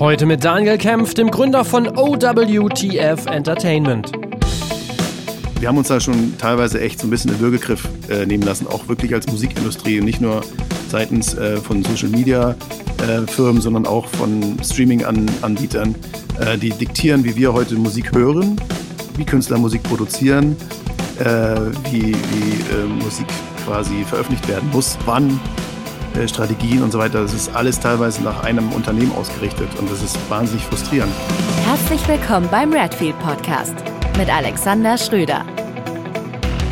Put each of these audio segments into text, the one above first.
Heute mit Daniel Kempf, dem Gründer von OWTF Entertainment. Wir haben uns da schon teilweise echt so ein bisschen in Würgegriff äh, nehmen lassen, auch wirklich als Musikindustrie und nicht nur seitens äh, von Social Media äh, Firmen, sondern auch von Streaming-Anbietern, äh, die diktieren, wie wir heute Musik hören, wie Künstler Musik produzieren, äh, wie, wie äh, Musik quasi veröffentlicht werden muss, wann Strategien und so weiter. Das ist alles teilweise nach einem Unternehmen ausgerichtet und das ist wahnsinnig frustrierend. Herzlich willkommen beim Redfield Podcast mit Alexander Schröder.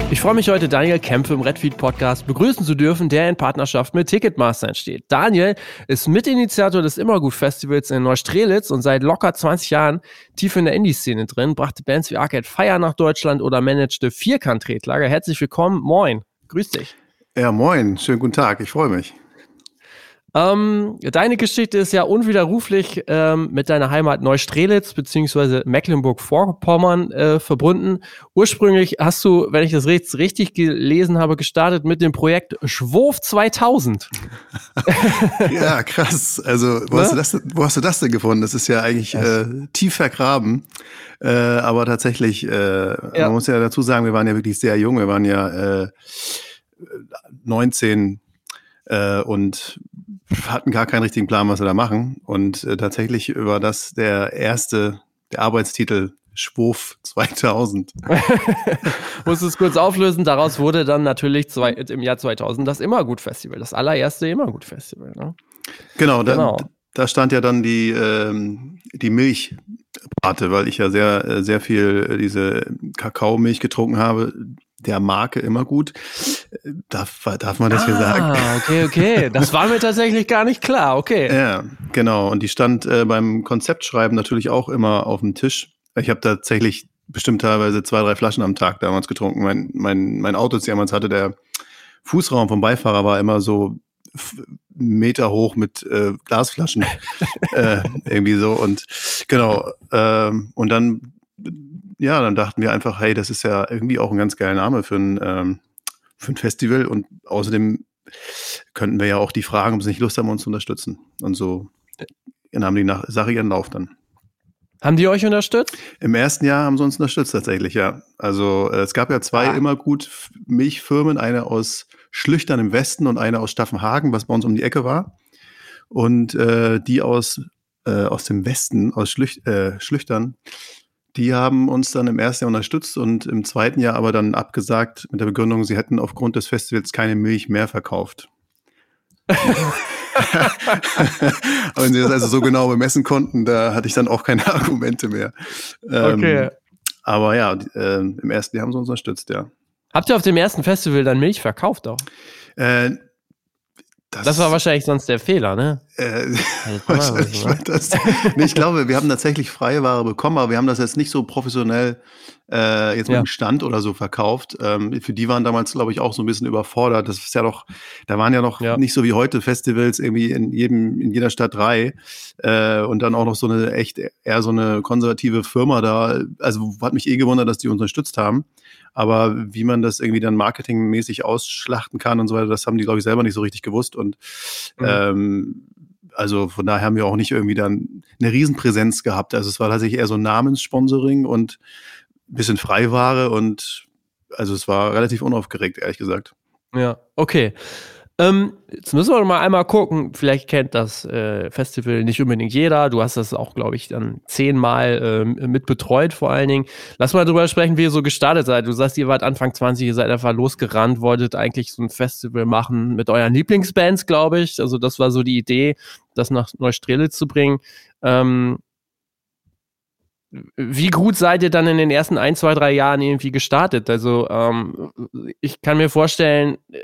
Ich freue mich heute, Daniel Kämpfe im Redfeed Podcast begrüßen zu dürfen, der in Partnerschaft mit Ticketmaster entsteht. Daniel ist Mitinitiator des Immergut Festivals in Neustrelitz und seit locker 20 Jahren tief in der Indie-Szene drin, brachte Bands wie Arcade Fire nach Deutschland oder managte Vierkant-Tretlager. Herzlich willkommen, moin, grüß dich. Ja, moin, schönen guten Tag, ich freue mich. Ähm, deine Geschichte ist ja unwiderruflich ähm, mit deiner Heimat Neustrelitz bzw. Mecklenburg-Vorpommern äh, verbunden. Ursprünglich hast du, wenn ich das richtig gelesen habe, gestartet mit dem Projekt Schwurf 2000. ja, krass. Also, wo, ne? hast du das, wo hast du das denn gefunden? Das ist ja eigentlich äh, tief vergraben. Äh, aber tatsächlich, äh, ja. man muss ja dazu sagen, wir waren ja wirklich sehr jung. Wir waren ja äh, 19 äh, und hatten gar keinen richtigen Plan, was wir da machen. Und äh, tatsächlich war das der erste, der Arbeitstitel Schwurf 2000. Muss es kurz auflösen. Daraus wurde dann natürlich zwei, im Jahr 2000 das Immergut-Festival, das allererste Immergut-Festival. Ne? Genau, da, genau. da stand ja dann die, ähm, die Milchparte, weil ich ja sehr, äh, sehr viel äh, diese Kakaomilch getrunken habe, der Marke immer gut. Darf, darf man das ah, hier sagen? Okay, okay. Das war mir tatsächlich gar nicht klar. Okay. Ja, genau. Und die stand äh, beim Konzeptschreiben natürlich auch immer auf dem Tisch. Ich habe tatsächlich bestimmt teilweise zwei, drei Flaschen am Tag damals getrunken. Mein, mein, mein Auto, das ich damals hatte, der Fußraum vom Beifahrer war immer so Meter hoch mit äh, Glasflaschen. äh, irgendwie so. Und genau. Ähm, und dann ja, dann dachten wir einfach, hey, das ist ja irgendwie auch ein ganz geiler Name für ein, ähm, für ein Festival und außerdem könnten wir ja auch die fragen, ob sie nicht Lust haben, uns zu unterstützen. Und so nahm die Sache ihren Lauf dann. Haben die euch unterstützt? Im ersten Jahr haben sie uns unterstützt tatsächlich, ja. Also äh, es gab ja zwei ah. immer gut Milchfirmen, eine aus Schlüchtern im Westen und eine aus Staffenhagen, was bei uns um die Ecke war. Und äh, die aus, äh, aus dem Westen, aus Schlüch äh, Schlüchtern, die haben uns dann im ersten Jahr unterstützt und im zweiten Jahr aber dann abgesagt mit der Begründung, sie hätten aufgrund des Festivals keine Milch mehr verkauft. Wenn sie das also so genau bemessen konnten, da hatte ich dann auch keine Argumente mehr. Ähm, okay. Aber ja, äh, im ersten Jahr haben sie uns unterstützt, ja. Habt ihr auf dem ersten Festival dann Milch verkauft auch? Äh, das, das, war wahrscheinlich sonst der Fehler, ne? Äh, wahrscheinlich war das. nee, ich glaube, wir haben tatsächlich freie Ware bekommen, aber wir haben das jetzt nicht so professionell äh, jetzt mit dem Stand oder so verkauft. Ähm, für die waren damals, glaube ich, auch so ein bisschen überfordert. Das ist ja doch, da waren ja noch ja. nicht so wie heute Festivals irgendwie in jedem, in jeder Stadt drei äh, und dann auch noch so eine echt eher so eine konservative Firma da. Also hat mich eh gewundert, dass die uns unterstützt haben. Aber wie man das irgendwie dann marketingmäßig ausschlachten kann und so weiter, das haben die, glaube ich, selber nicht so richtig gewusst. Und mhm. ähm, also von daher haben wir auch nicht irgendwie dann eine Riesenpräsenz gehabt. Also es war tatsächlich eher so Namenssponsoring und ein bisschen Freiware und also es war relativ unaufgeregt, ehrlich gesagt. Ja, okay. Ähm, jetzt müssen wir mal einmal gucken. Vielleicht kennt das äh, Festival nicht unbedingt jeder. Du hast das auch, glaube ich, dann zehnmal ähm, mit betreut, vor allen Dingen. Lass mal drüber sprechen, wie ihr so gestartet seid. Du sagst, ihr wart Anfang 20, ihr seid einfach losgerannt, wolltet eigentlich so ein Festival machen mit euren Lieblingsbands, glaube ich. Also, das war so die Idee, das nach Neustrelitz zu bringen. Ähm, wie gut seid ihr dann in den ersten ein, zwei, drei Jahren irgendwie gestartet? Also ähm, ich kann mir vorstellen, äh,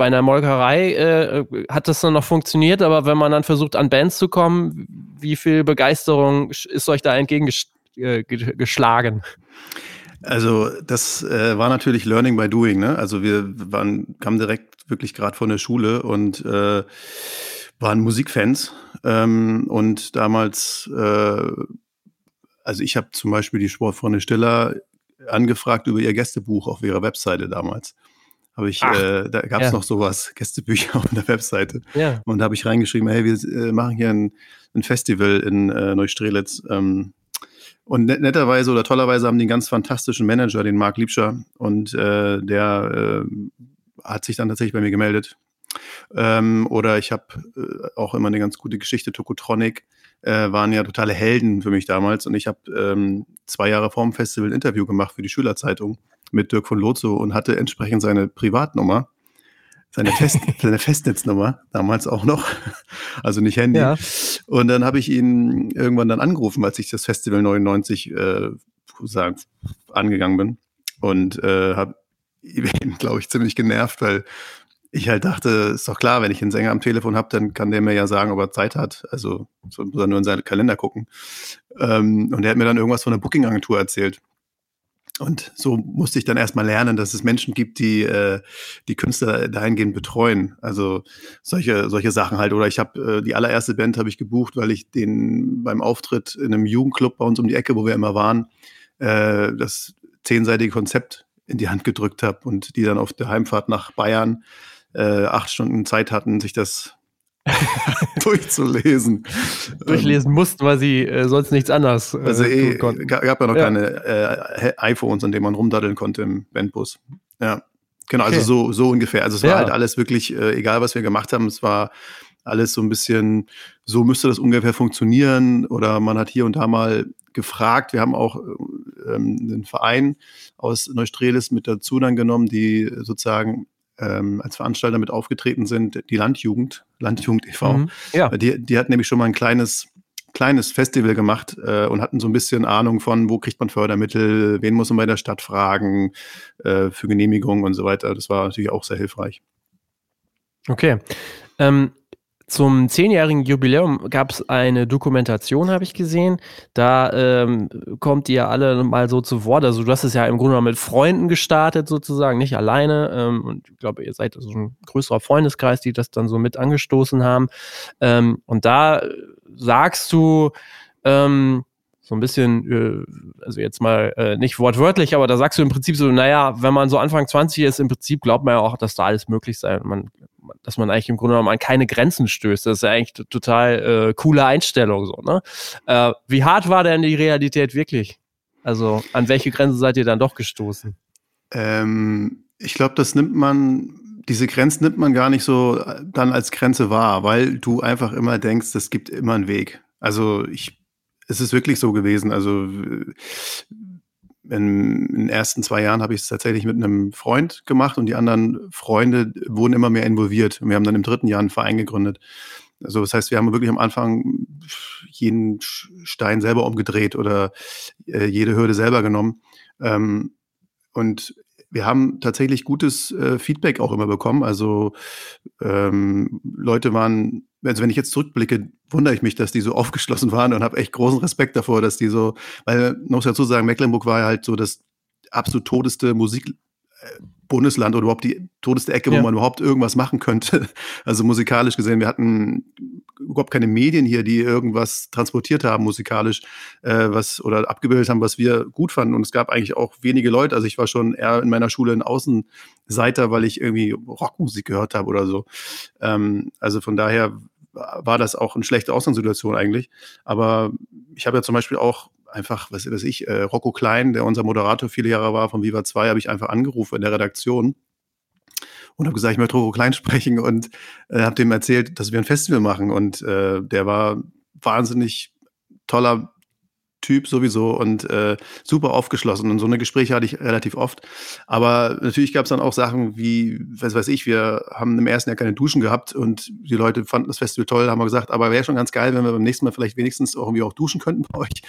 bei einer Molkerei äh, hat das dann noch funktioniert, aber wenn man dann versucht, an Bands zu kommen, wie viel Begeisterung ist euch da entgegengeschlagen? Äh, also das äh, war natürlich Learning by Doing. Ne? Also wir waren, kamen direkt wirklich gerade von der Schule und äh, waren Musikfans. Ähm, und damals, äh, also ich habe zum Beispiel die Sportfreunde Stiller angefragt über ihr Gästebuch auf ihrer Webseite damals. Habe ich, äh, da gab es ja. noch sowas, Gästebücher auf der Webseite. Ja. Und da habe ich reingeschrieben, hey, wir äh, machen hier ein, ein Festival in äh, Neustrelitz. Ähm, und net netterweise oder tollerweise haben die einen ganz fantastischen Manager, den Marc Liebscher, und äh, der äh, hat sich dann tatsächlich bei mir gemeldet. Ähm, oder ich habe äh, auch immer eine ganz gute Geschichte, Tokotronic äh, waren ja totale Helden für mich damals. Und ich habe ähm, zwei Jahre vor dem Festival ein Interview gemacht für die Schülerzeitung mit Dirk von Lotso und hatte entsprechend seine Privatnummer, seine, Fest, seine Festnetznummer, damals auch noch, also nicht Handy. Ja. Und dann habe ich ihn irgendwann dann angerufen, als ich das Festival 99 äh, sagen, angegangen bin. Und äh, habe ihn, glaube ich, ziemlich genervt, weil ich halt dachte, ist doch klar, wenn ich einen Sänger am Telefon habe, dann kann der mir ja sagen, ob er Zeit hat. Also so muss er nur in seinen Kalender gucken. Ähm, und er hat mir dann irgendwas von der Booking-Agentur erzählt. Und so musste ich dann erstmal lernen, dass es Menschen gibt, die äh, die Künstler dahingehend betreuen. Also solche solche Sachen halt. Oder ich habe äh, die allererste Band habe ich gebucht, weil ich den beim Auftritt in einem Jugendclub bei uns um die Ecke, wo wir immer waren, äh, das zehnseitige Konzept in die Hand gedrückt habe und die dann auf der Heimfahrt nach Bayern äh, acht Stunden Zeit hatten, sich das durchzulesen. Durchlesen mussten, weil sie äh, sonst nichts anderes. Äh, also eh, gab ja noch ja. keine äh, iPhones, an denen man rumdaddeln konnte im Bandbus. Ja, genau, also okay. also so, so ungefähr. Also es war halt alles wirklich, äh, egal was wir gemacht haben, es war alles so ein bisschen, so müsste das ungefähr funktionieren oder man hat hier und da mal gefragt. Wir haben auch ähm, einen Verein aus Neustrelitz mit dazu dann genommen, die sozusagen ähm, als Veranstalter mit aufgetreten sind, die Landjugend, Landjugend e.V. Mhm, ja. die, die hat nämlich schon mal ein kleines kleines Festival gemacht äh, und hatten so ein bisschen Ahnung von, wo kriegt man Fördermittel, wen muss man bei der Stadt fragen äh, für Genehmigungen und so weiter. Das war natürlich auch sehr hilfreich. Okay. Ähm, zum zehnjährigen Jubiläum gab es eine Dokumentation, habe ich gesehen. Da ähm, kommt ihr alle mal so zu Wort. Also du hast es ja im Grunde genommen mit Freunden gestartet, sozusagen, nicht alleine. Ähm, und ich glaube, ihr seid so ein größerer Freundeskreis, die das dann so mit angestoßen haben. Ähm, und da sagst du, ähm, so ein bisschen, äh, also jetzt mal äh, nicht wortwörtlich, aber da sagst du im Prinzip so, naja, wenn man so Anfang 20 ist, im Prinzip glaubt man ja auch, dass da alles möglich sei. Man dass man eigentlich im Grunde genommen an keine Grenzen stößt. Das ist ja eigentlich total äh, coole Einstellung so. Ne? Äh, wie hart war denn die Realität wirklich? Also an welche Grenze seid ihr dann doch gestoßen? Ähm, ich glaube, das nimmt man, diese Grenzen nimmt man gar nicht so äh, dann als Grenze wahr, weil du einfach immer denkst, es gibt immer einen Weg. Also ich, es ist wirklich so gewesen. Also in, den ersten zwei Jahren habe ich es tatsächlich mit einem Freund gemacht und die anderen Freunde wurden immer mehr involviert. Und wir haben dann im dritten Jahr einen Verein gegründet. Also das heißt, wir haben wirklich am Anfang jeden Stein selber umgedreht oder äh, jede Hürde selber genommen. Ähm, und wir haben tatsächlich gutes äh, Feedback auch immer bekommen. Also ähm, Leute waren, also wenn ich jetzt zurückblicke, wundere ich mich, dass die so aufgeschlossen waren und habe echt großen Respekt davor, dass die so, weil muss dazu sagen, Mecklenburg war ja halt so das absolut todeste Musik Bundesland oder überhaupt die todeste Ecke, ja. wo man überhaupt irgendwas machen könnte. Also musikalisch gesehen, wir hatten überhaupt keine Medien hier, die irgendwas transportiert haben musikalisch, äh, was oder abgebildet haben, was wir gut fanden. Und es gab eigentlich auch wenige Leute. Also ich war schon eher in meiner Schule ein Außenseiter, weil ich irgendwie Rockmusik gehört habe oder so. Ähm, also von daher war das auch eine schlechte Ausgangssituation eigentlich. Aber ich habe ja zum Beispiel auch einfach, was weiß ich, äh, Rocco Klein, der unser Moderator viele Jahre war von Viva 2, habe ich einfach angerufen in der Redaktion und habe gesagt, ich möchte Rocco Klein sprechen und äh, habe dem erzählt, dass wir ein Festival machen. Und äh, der war wahnsinnig toller Typ sowieso und äh, super aufgeschlossen. Und so eine Gespräche hatte ich relativ oft. Aber natürlich gab es dann auch Sachen wie, was weiß ich, wir haben im ersten Jahr keine Duschen gehabt und die Leute fanden das Festival toll, haben wir gesagt, aber wäre schon ganz geil, wenn wir beim nächsten Mal vielleicht wenigstens auch irgendwie auch duschen könnten bei euch.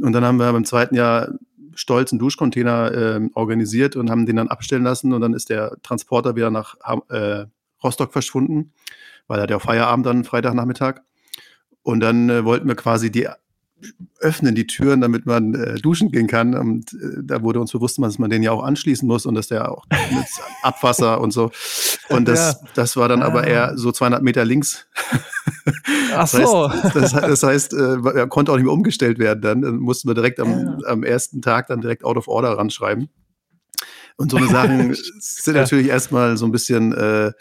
Und dann haben wir beim zweiten Jahr stolz einen Duschcontainer äh, organisiert und haben den dann abstellen lassen und dann ist der Transporter wieder nach äh, Rostock verschwunden, weil er hat ja Feierabend dann Freitagnachmittag. Und dann äh, wollten wir quasi die öffnen die Türen, damit man äh, duschen gehen kann. Und äh, da wurde uns bewusst, dass man den ja auch anschließen muss und dass der auch mit Abwasser und so. Und das, ja. das war dann ah. aber eher so 200 Meter links. Ach so. Das heißt, das, das heißt äh, er konnte auch nicht mehr umgestellt werden. Dann, dann mussten wir direkt am, ja. am ersten Tag dann direkt out of order ranschreiben. Und so eine Sachen sind ja. natürlich erstmal so ein bisschen, äh,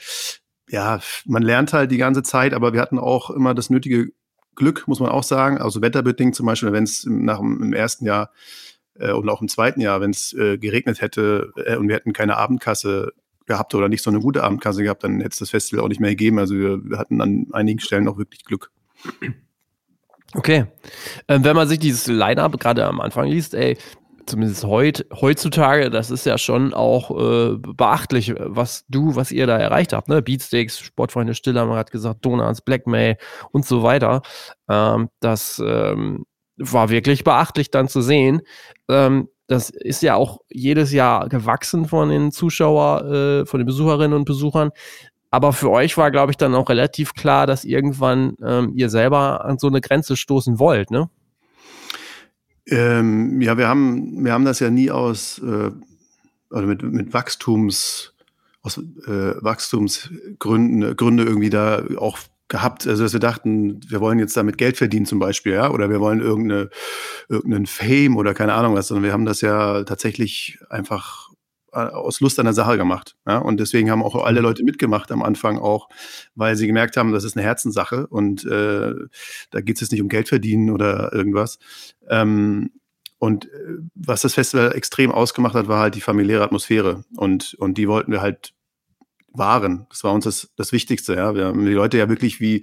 ja, man lernt halt die ganze Zeit, aber wir hatten auch immer das nötige Glück, muss man auch sagen. Also wetterbedingt zum Beispiel, wenn es nach dem, ersten Jahr äh, und auch im zweiten Jahr, wenn es äh, geregnet hätte äh, und wir hätten keine Abendkasse gehabt oder nicht so eine gute Abendkasse gehabt, dann hätte es das Festival auch nicht mehr gegeben. Also wir, wir hatten an einigen Stellen auch wirklich Glück. Okay. Ähm, wenn man sich dieses Line-Up gerade am Anfang liest, ey, zumindest heut, heutzutage, das ist ja schon auch äh, beachtlich, was du, was ihr da erreicht habt. Ne? Beatsticks, Sportfreunde Stiller, man hat gesagt, Donuts, Blackmail und so weiter. Ähm, das ähm, war wirklich beachtlich dann zu sehen. Ähm, das ist ja auch jedes Jahr gewachsen von den Zuschauer, äh, von den Besucherinnen und Besuchern. Aber für euch war, glaube ich, dann auch relativ klar, dass irgendwann ähm, ihr selber an so eine Grenze stoßen wollt, ne? Ähm, ja, wir haben, wir haben das ja nie aus, äh, also mit, mit Wachstums, aus äh, Wachstumsgründen Gründe irgendwie da auch gehabt, also dass wir dachten, wir wollen jetzt damit Geld verdienen zum Beispiel, ja, oder wir wollen irgendeine, irgendeinen Fame oder keine Ahnung was, sondern wir haben das ja tatsächlich einfach aus Lust an der Sache gemacht. Ja? Und deswegen haben auch alle Leute mitgemacht am Anfang auch, weil sie gemerkt haben, das ist eine Herzenssache und äh, da geht es jetzt nicht um Geld verdienen oder irgendwas. Ähm, und äh, was das Festival extrem ausgemacht hat, war halt die familiäre Atmosphäre. Und, und die wollten wir halt waren. Das war uns das, das Wichtigste. Ja. Wir haben die Leute ja wirklich wie,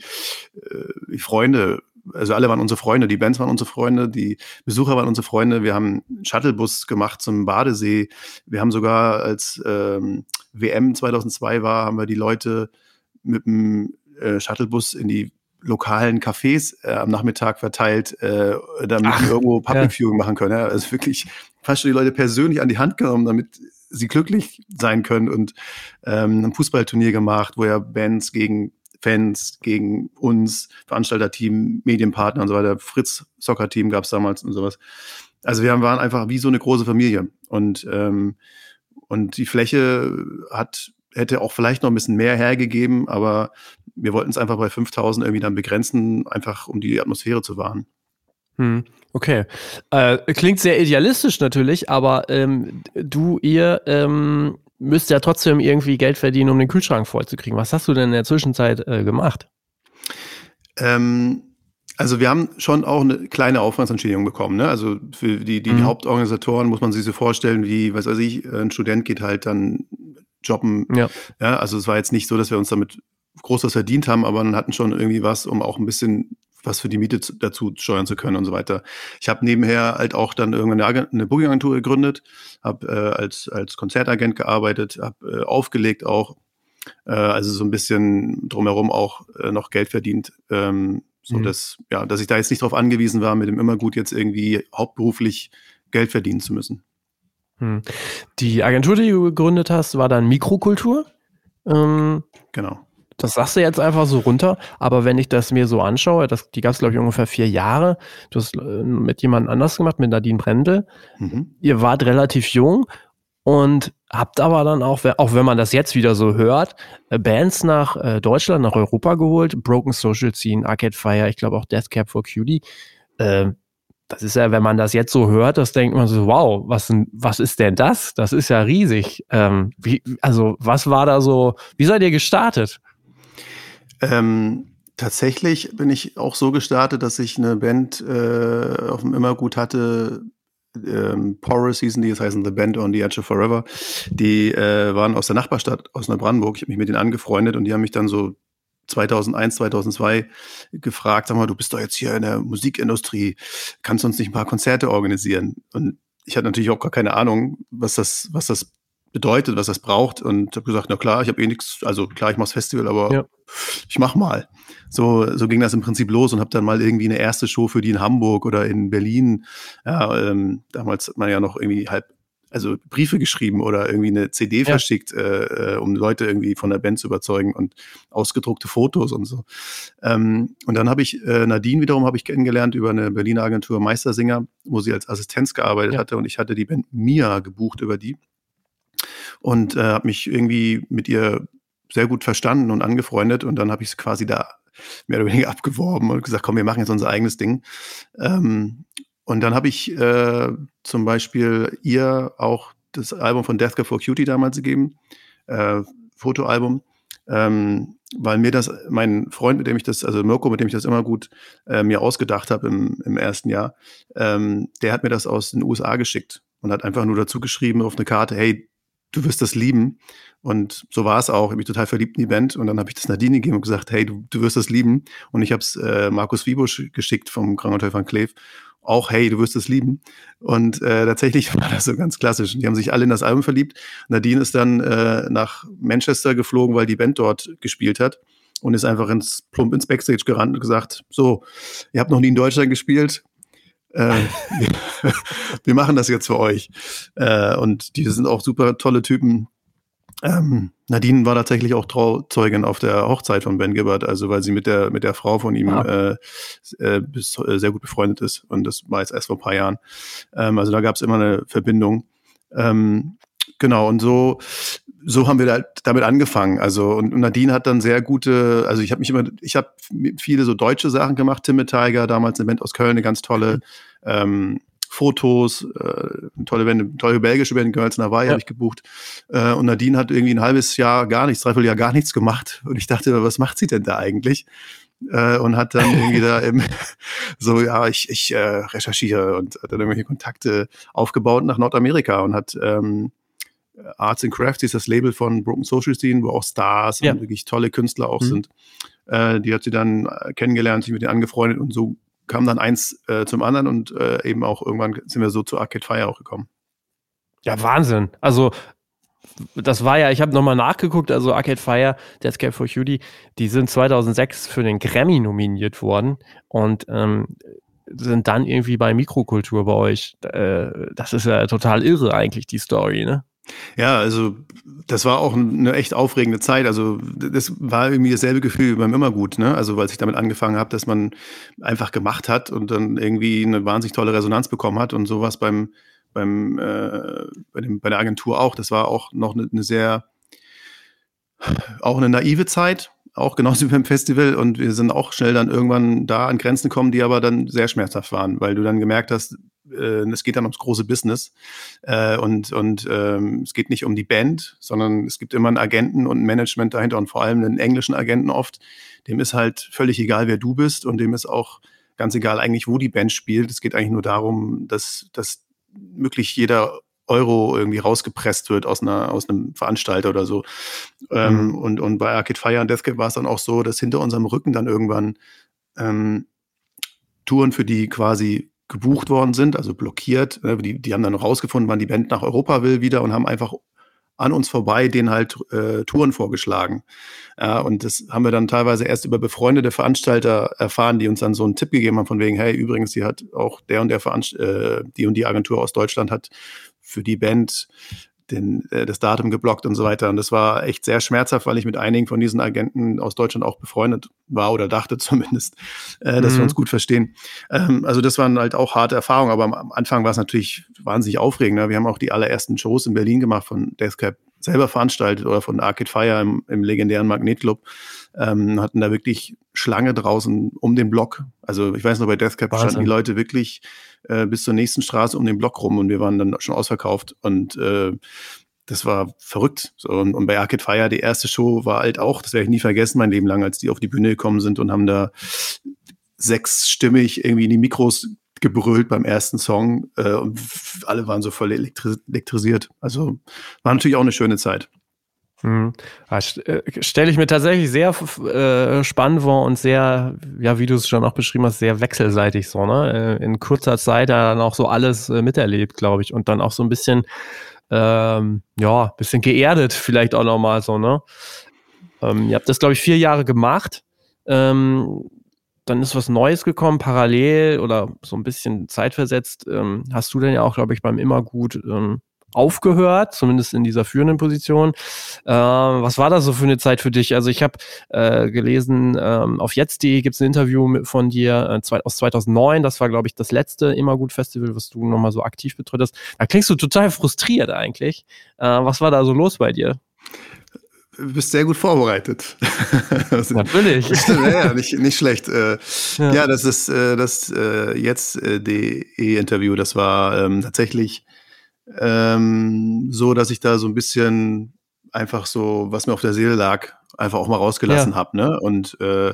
äh, wie Freunde also alle waren unsere Freunde, die Bands waren unsere Freunde, die Besucher waren unsere Freunde. Wir haben einen Shuttlebus gemacht zum Badesee. Wir haben sogar, als ähm, WM 2002 war, haben wir die Leute mit dem äh, Shuttlebus in die lokalen Cafés äh, am Nachmittag verteilt, äh, damit Ach, irgendwo Public Viewing ja. machen können. Ja. Also wirklich fast schon die Leute persönlich an die Hand genommen, damit sie glücklich sein können und ähm, ein Fußballturnier gemacht, wo ja Bands gegen Fans, gegen uns, Veranstalterteam, Medienpartner und so weiter, Fritz Soccer Team gab es damals und sowas. Also wir waren einfach wie so eine große Familie und ähm, und die Fläche hat hätte auch vielleicht noch ein bisschen mehr hergegeben, aber wir wollten es einfach bei 5000 irgendwie dann begrenzen, einfach um die Atmosphäre zu wahren. Hm, okay. Äh, klingt sehr idealistisch natürlich, aber ähm, du, ihr ähm, müsst ja trotzdem irgendwie Geld verdienen, um den Kühlschrank vollzukriegen. Was hast du denn in der Zwischenzeit äh, gemacht? Ähm, also wir haben schon auch eine kleine Aufwandsentschädigung bekommen. Ne? Also für die, die, mhm. die Hauptorganisatoren muss man sich so vorstellen, wie, was weiß ich, ein Student geht halt dann jobben. Ja. ja. Also es war jetzt nicht so, dass wir uns damit groß was verdient haben, aber dann hatten schon irgendwie was, um auch ein bisschen was für die Miete dazu steuern zu können und so weiter. Ich habe nebenher halt auch dann irgendeine eine Booking-Agentur gegründet, habe äh, als, als Konzertagent gearbeitet, habe äh, aufgelegt auch, äh, also so ein bisschen drumherum auch äh, noch Geld verdient, ähm, so mhm. dass, ja, dass ich da jetzt nicht darauf angewiesen war, mit dem Immergut jetzt irgendwie hauptberuflich Geld verdienen zu müssen. Mhm. Die Agentur, die du gegründet hast, war dann Mikrokultur? Ähm, genau. Das sagst du jetzt einfach so runter, aber wenn ich das mir so anschaue, das, die gab es, glaube ich, ungefähr vier Jahre. Du hast äh, mit jemand anders gemacht, mit Nadine Brendel. Mhm. Ihr wart relativ jung und habt aber dann auch, auch wenn man das jetzt wieder so hört, äh, Bands nach äh, Deutschland, nach Europa geholt. Broken Social Scene, Arcade Fire, ich glaube auch Death Cap for Cutie. Äh, das ist ja, wenn man das jetzt so hört, das denkt man so, wow, was, was ist denn das? Das ist ja riesig. Ähm, wie, also, was war da so, wie seid ihr gestartet? Ähm, tatsächlich bin ich auch so gestartet, dass ich eine Band äh, auf dem Immergut hatte, ähm, Porous hießen die, das heißen The Band on the Edge of Forever. Die äh, waren aus der Nachbarstadt, aus Neubrandenburg. Ich habe mich mit denen angefreundet und die haben mich dann so 2001, 2002 gefragt, sag mal, du bist doch jetzt hier in der Musikindustrie, kannst du uns nicht ein paar Konzerte organisieren? Und ich hatte natürlich auch gar keine Ahnung, was das, was das bedeutet, was das braucht. Und habe gesagt, na klar, ich habe eh nichts, also klar, ich mache das Festival, aber ja. ich mach mal. So, so ging das im Prinzip los und habe dann mal irgendwie eine erste Show für die in Hamburg oder in Berlin. Ja, ähm, damals hat man ja noch irgendwie halb, also Briefe geschrieben oder irgendwie eine CD ja. verschickt, äh, äh, um Leute irgendwie von der Band zu überzeugen und ausgedruckte Fotos und so. Ähm, und dann habe ich äh, Nadine wiederum habe ich kennengelernt über eine Berliner Agentur Meistersinger, wo sie als Assistenz gearbeitet hatte und ich hatte die Band Mia gebucht über die und äh, habe mich irgendwie mit ihr sehr gut verstanden und angefreundet und dann habe ich es quasi da mehr oder weniger abgeworben und gesagt, komm, wir machen jetzt unser eigenes Ding. Ähm, und dann habe ich äh, zum Beispiel ihr auch das Album von Death Cab for Cutie damals gegeben, äh, Fotoalbum, ähm, weil mir das, mein Freund, mit dem ich das, also Mirko, mit dem ich das immer gut äh, mir ausgedacht habe im, im ersten Jahr, ähm, der hat mir das aus den USA geschickt und hat einfach nur dazu geschrieben auf eine Karte, hey, du wirst das lieben. Und so war es auch. Ich habe mich total verliebt in die Band und dann habe ich das Nadine gegeben und gesagt, hey, du, du wirst das lieben. Und ich habe es äh, Markus Wiebusch geschickt vom Grand Hotel van. Auch, hey, du wirst es lieben. Und äh, tatsächlich war das so ganz klassisch. Die haben sich alle in das Album verliebt. Nadine ist dann äh, nach Manchester geflogen, weil die Band dort gespielt hat und ist einfach ins plump ins Backstage gerannt und gesagt, so, ihr habt noch nie in Deutschland gespielt, äh, wir, machen das jetzt für euch. Äh, und die sind auch super tolle Typen. Ähm, Nadine war tatsächlich auch Trauzeugin auf der Hochzeit von Ben Gibbard, also weil sie mit der mit der Frau von ihm ah. äh, äh, bis, äh, sehr gut befreundet ist und das war jetzt erst vor ein paar Jahren. Ähm, also da gab es immer eine Verbindung. Ähm, genau und so so haben wir halt damit angefangen. Also und Nadine hat dann sehr gute, also ich habe mich immer, ich habe viele so deutsche Sachen gemacht. Timmy Tiger, damals eine Band aus Köln, eine ganz tolle ähm, Fotos, äh, eine tolle Band, tolle belgische Band, Girls in Hawaii ja. habe ich gebucht. Äh, und Nadine hat irgendwie ein halbes Jahr gar nichts, dreiviertel Jahr gar nichts gemacht. Und ich dachte, was macht sie denn da eigentlich? Äh, und hat dann irgendwie da eben so, ja, ich, ich äh, recherchiere und hat dann irgendwelche Kontakte aufgebaut nach Nordamerika und hat ähm, Arts and Crafts ist das Label von Broken Social Scene, wo auch Stars ja. und wirklich tolle Künstler auch mhm. sind. Äh, die hat sie dann äh, kennengelernt, sich mit denen angefreundet und so kam dann eins äh, zum anderen und äh, eben auch irgendwann sind wir so zu Arcade Fire auch gekommen. Ja, Wahnsinn. Also das war ja, ich habe nochmal nachgeguckt, also Arcade Fire, Death Cab for Cutie, die sind 2006 für den Grammy nominiert worden und ähm, sind dann irgendwie bei Mikrokultur bei euch. Äh, das ist ja total irre eigentlich, die Story, ne? Ja, also das war auch eine echt aufregende Zeit. Also das war irgendwie dasselbe Gefühl wie beim Immergut, ne? Also weil ich damit angefangen habe, dass man einfach gemacht hat und dann irgendwie eine wahnsinnig tolle Resonanz bekommen hat und sowas beim beim äh, bei, dem, bei der Agentur auch. Das war auch noch eine, eine sehr auch eine naive Zeit, auch genauso wie beim Festival und wir sind auch schnell dann irgendwann da an Grenzen gekommen, die aber dann sehr schmerzhaft waren, weil du dann gemerkt hast, äh, es geht dann ums große Business äh, und, und ähm, es geht nicht um die Band, sondern es gibt immer einen Agenten und ein Management dahinter und vor allem einen englischen Agenten oft. Dem ist halt völlig egal, wer du bist und dem ist auch ganz egal eigentlich, wo die Band spielt. Es geht eigentlich nur darum, dass, dass möglich jeder Euro irgendwie rausgepresst wird aus einer aus einem Veranstalter oder so. Ähm, mhm. und, und bei Arcade Fire und Deathcap war es dann auch so, dass hinter unserem Rücken dann irgendwann ähm, Touren, für die quasi gebucht worden sind, also blockiert. Ne, die, die haben dann rausgefunden, wann die Band nach Europa will wieder und haben einfach an uns vorbei denen halt äh, Touren vorgeschlagen. Ja, und das haben wir dann teilweise erst über befreundete Veranstalter erfahren, die uns dann so einen Tipp gegeben haben, von wegen, hey, übrigens, die hat auch der und der Veranst äh, die und die Agentur aus Deutschland hat für die Band den, äh, das Datum geblockt und so weiter. Und das war echt sehr schmerzhaft, weil ich mit einigen von diesen Agenten aus Deutschland auch befreundet war oder dachte zumindest, äh, dass mhm. wir uns gut verstehen. Ähm, also das waren halt auch harte Erfahrungen, aber am Anfang war es natürlich wahnsinnig aufregend. Ne? Wir haben auch die allerersten Shows in Berlin gemacht von Deathcap selber veranstaltet oder von Arcade Fire im, im legendären Magnetclub. Ähm, hatten da wirklich Schlange draußen um den Block. Also ich weiß noch, bei Deathcap Wahnsinn. standen die Leute wirklich äh, bis zur nächsten Straße um den Block rum und wir waren dann schon ausverkauft und äh, das war verrückt. So, und, und bei Arcade Fire, die erste Show war halt auch, das werde ich nie vergessen, mein Leben lang, als die auf die Bühne gekommen sind und haben da sechsstimmig irgendwie in die Mikros gebrüllt beim ersten Song äh, und alle waren so voll elektri elektrisiert. Also war natürlich auch eine schöne Zeit. Äh, Stelle ich mir tatsächlich sehr äh, spannend vor und sehr, ja, wie du es schon auch beschrieben hast, sehr wechselseitig so, ne? Äh, in kurzer Zeit dann auch so alles äh, miterlebt, glaube ich. Und dann auch so ein bisschen, ähm, ja, bisschen geerdet vielleicht auch nochmal so, ne? Ähm, ihr habt das, glaube ich, vier Jahre gemacht. Ähm, dann ist was Neues gekommen, parallel oder so ein bisschen zeitversetzt. Ähm, hast du denn ja auch, glaube ich, beim Immergut ähm, aufgehört, zumindest in dieser führenden Position. Ähm, was war das so für eine Zeit für dich? Also ich habe äh, gelesen, ähm, auf jetzt.de gibt es ein Interview mit, von dir äh, aus 2009. Das war, glaube ich, das letzte Immergut-Festival, was du nochmal so aktiv betreut hast. Da klingst du total frustriert eigentlich. Äh, was war da so los bei dir? Du bist sehr gut vorbereitet. Natürlich. ja, nicht, nicht schlecht. Äh, ja. ja. das ist äh, das äh, jetzt äh, DE-Interview. Das war ähm, tatsächlich ähm, so, dass ich da so ein bisschen einfach so, was mir auf der Seele lag, einfach auch mal rausgelassen ja. habe. Ne? Und äh,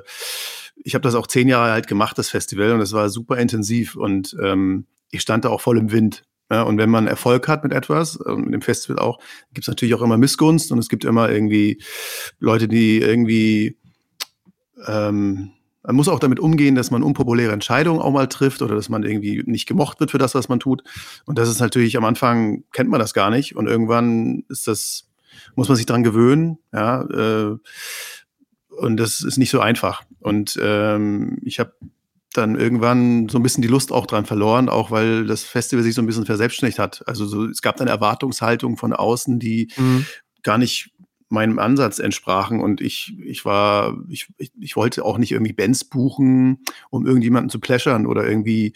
ich habe das auch zehn Jahre halt gemacht, das Festival, und es war super intensiv und ähm, ich stand da auch voll im Wind. Ja, und wenn man Erfolg hat mit etwas, äh, mit dem Festival auch, gibt es natürlich auch immer Missgunst und es gibt immer irgendwie Leute, die irgendwie ähm, man muss auch damit umgehen, dass man unpopuläre Entscheidungen auch mal trifft oder dass man irgendwie nicht gemocht wird für das, was man tut. Und das ist natürlich am Anfang kennt man das gar nicht und irgendwann ist das muss man sich dran gewöhnen. Ja, äh, und das ist nicht so einfach. Und ähm, ich habe dann irgendwann so ein bisschen die Lust auch dran verloren, auch weil das Festival sich so ein bisschen verselbstständigt hat. Also so, es gab dann Erwartungshaltung von außen, die mhm. gar nicht meinem Ansatz entsprachen und ich, ich war, ich, ich, ich wollte auch nicht irgendwie Bands buchen, um irgendjemanden zu pläschern oder irgendwie,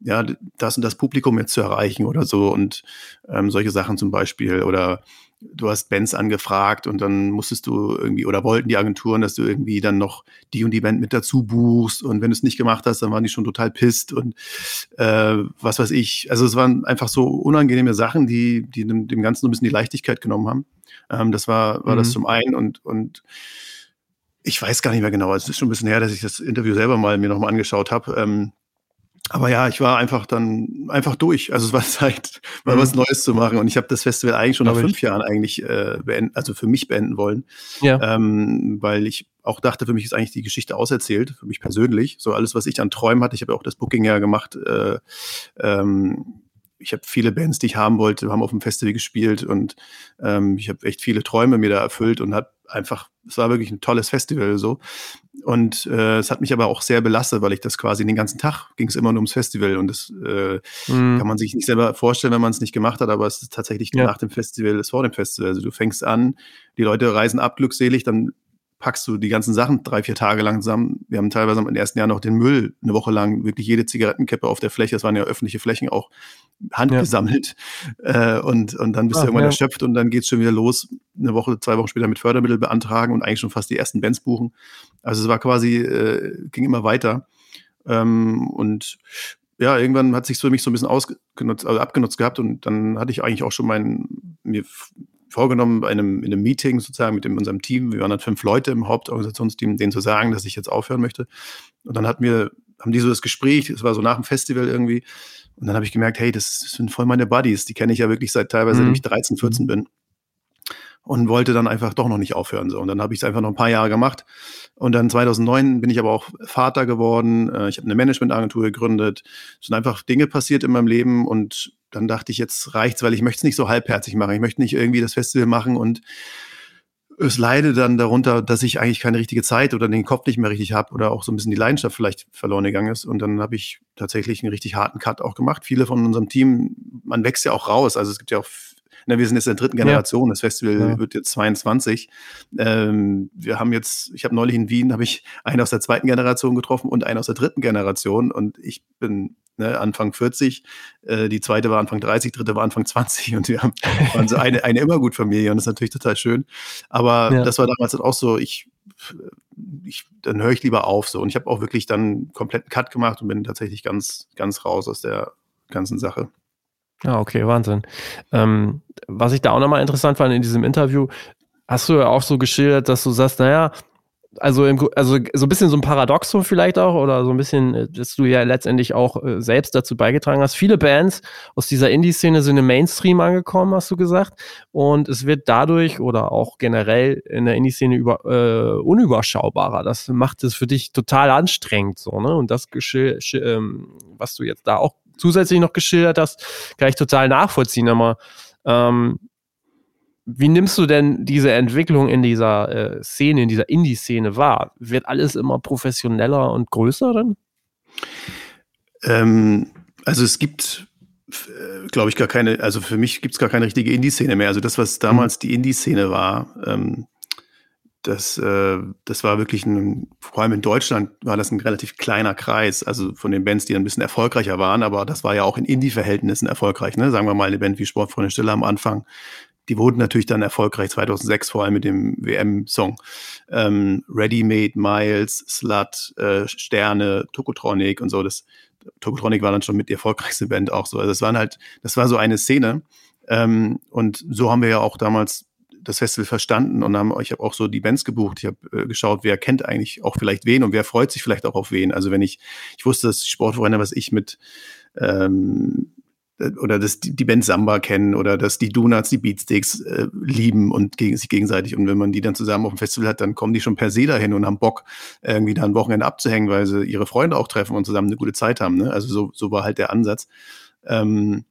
ja, das und das Publikum jetzt zu erreichen oder so und ähm, solche Sachen zum Beispiel oder du hast Bands angefragt und dann musstest du irgendwie oder wollten die Agenturen, dass du irgendwie dann noch die und die Band mit dazu buchst und wenn du es nicht gemacht hast, dann waren die schon total pisst und äh, was weiß ich. Also es waren einfach so unangenehme Sachen, die, die dem, dem Ganzen so ein bisschen die Leichtigkeit genommen haben. Ähm, das war, war mhm. das zum einen und, und ich weiß gar nicht mehr genau. Es ist schon ein bisschen her, dass ich das Interview selber mal mir nochmal angeschaut habe. Ähm, aber ja, ich war einfach dann einfach durch. Also es war Zeit, mal mhm. was Neues zu machen. Und ich habe das Festival eigentlich schon nach fünf Jahren eigentlich äh, beenden, also für mich beenden wollen. Ja. Ähm, weil ich auch dachte, für mich ist eigentlich die Geschichte auserzählt, für mich persönlich. So alles, was ich an Träumen hatte. Ich habe ja auch das Booking ja gemacht. Äh, ähm, ich habe viele Bands, die ich haben wollte, haben auf dem Festival gespielt und ähm, ich habe echt viele Träume mir da erfüllt und habe einfach, es war wirklich ein tolles Festival so. Und äh, es hat mich aber auch sehr belastet, weil ich das quasi den ganzen Tag ging es immer nur ums Festival und das äh, mhm. kann man sich nicht selber vorstellen, wenn man es nicht gemacht hat, aber es ist tatsächlich ja. nach dem Festival, ist vor dem Festival. Also du fängst an, die Leute reisen ab glückselig, dann packst du die ganzen Sachen drei, vier Tage lang zusammen. Wir haben teilweise im ersten Jahr noch den Müll eine Woche lang, wirklich jede Zigarettenkippe auf der Fläche, das waren ja öffentliche Flächen auch, handgesammelt. Ja. Äh, und, und dann bist Ach, du irgendwann ja. erschöpft und dann geht's schon wieder los, eine Woche, zwei Wochen später mit Fördermittel beantragen und eigentlich schon fast die ersten Bands buchen. Also es war quasi, äh, ging immer weiter. Ähm, und ja, irgendwann hat sich für mich so ein bisschen ausgenutzt, also abgenutzt gehabt und dann hatte ich eigentlich auch schon mein, mir vorgenommen, bei einem, in einem Meeting sozusagen mit dem, unserem Team, wir waren dann fünf Leute im Hauptorganisationsteam, denen zu sagen, dass ich jetzt aufhören möchte. Und dann hatten wir, haben die so das Gespräch, es war so nach dem Festival irgendwie. Und dann habe ich gemerkt, hey, das sind voll meine Buddies, die kenne ich ja wirklich seit teilweise, mhm. ich 13, 14 bin und wollte dann einfach doch noch nicht aufhören. So. Und dann habe ich es einfach noch ein paar Jahre gemacht. Und dann 2009 bin ich aber auch Vater geworden. Äh, ich habe eine Managementagentur gegründet. Es sind einfach Dinge passiert in meinem Leben und dann dachte ich, jetzt reicht's, weil ich möchte es nicht so halbherzig machen. Ich möchte nicht irgendwie das Festival machen und es leide dann darunter, dass ich eigentlich keine richtige Zeit oder den Kopf nicht mehr richtig habe oder auch so ein bisschen die Leidenschaft vielleicht verloren gegangen ist. Und dann habe ich tatsächlich einen richtig harten Cut auch gemacht. Viele von unserem Team, man wächst ja auch raus. Also es gibt ja auch na, wir sind jetzt in der dritten Generation, ja. das Festival ja. wird jetzt 22. Ähm, wir haben jetzt, ich habe neulich in Wien, habe ich einen aus der zweiten Generation getroffen und einen aus der dritten Generation und ich bin ne, Anfang 40, äh, die zweite war Anfang 30, dritte war Anfang 20 und wir haben, waren so eine, eine Immergut-Familie und das ist natürlich total schön. Aber ja. das war damals auch so, ich, ich, dann höre ich lieber auf so. Und ich habe auch wirklich dann einen kompletten Cut gemacht und bin tatsächlich ganz, ganz raus aus der ganzen Sache. Ja, okay, Wahnsinn. Ähm, was ich da auch nochmal interessant fand in diesem Interview, hast du ja auch so geschildert, dass du sagst, naja, also, im, also so ein bisschen so ein Paradoxon vielleicht auch oder so ein bisschen, äh, dass du ja letztendlich auch äh, selbst dazu beigetragen hast. Viele Bands aus dieser Indie-Szene sind im Mainstream angekommen, hast du gesagt. Und es wird dadurch oder auch generell in der Indie-Szene äh, unüberschaubarer. Das macht es für dich total anstrengend, so, ne? Und das, ähm, was du jetzt da auch zusätzlich noch geschildert hast, kann ich total nachvollziehen. Aber ähm, wie nimmst du denn diese Entwicklung in dieser äh, Szene, in dieser Indie-Szene wahr? Wird alles immer professioneller und größer dann? Ähm, also es gibt, äh, glaube ich, gar keine, also für mich gibt es gar keine richtige Indie-Szene mehr. Also das, was damals mhm. die Indie-Szene war, ähm, das, äh, das war wirklich ein, vor allem in Deutschland war das ein relativ kleiner Kreis, also von den Bands, die ein bisschen erfolgreicher waren, aber das war ja auch in Indie-Verhältnissen erfolgreich, ne? Sagen wir mal eine Band wie Sportfreunde Stille am Anfang. Die wurden natürlich dann erfolgreich 2006, vor allem mit dem WM-Song. Ähm, Ready Made, Miles, Slut, äh, Sterne, Tokotronic und so. Das, Tokotronic war dann schon mit die erfolgreichste Band auch so. Also das waren halt, das war so eine Szene. Ähm, und so haben wir ja auch damals das Festival verstanden und haben, ich habe auch so die Bands gebucht. Ich habe äh, geschaut, wer kennt eigentlich auch vielleicht wen und wer freut sich vielleicht auch auf wen. Also wenn ich, ich wusste, dass Sportvereine, was ich mit ähm, oder dass die, die Band Samba kennen oder dass die Donuts die Beatsticks äh, lieben und gegen, sich gegenseitig. Und wenn man die dann zusammen auf dem Festival hat, dann kommen die schon per se dahin und haben Bock, irgendwie da ein Wochenende abzuhängen, weil sie ihre Freunde auch treffen und zusammen eine gute Zeit haben. Ne? Also so, so war halt der Ansatz. Ähm,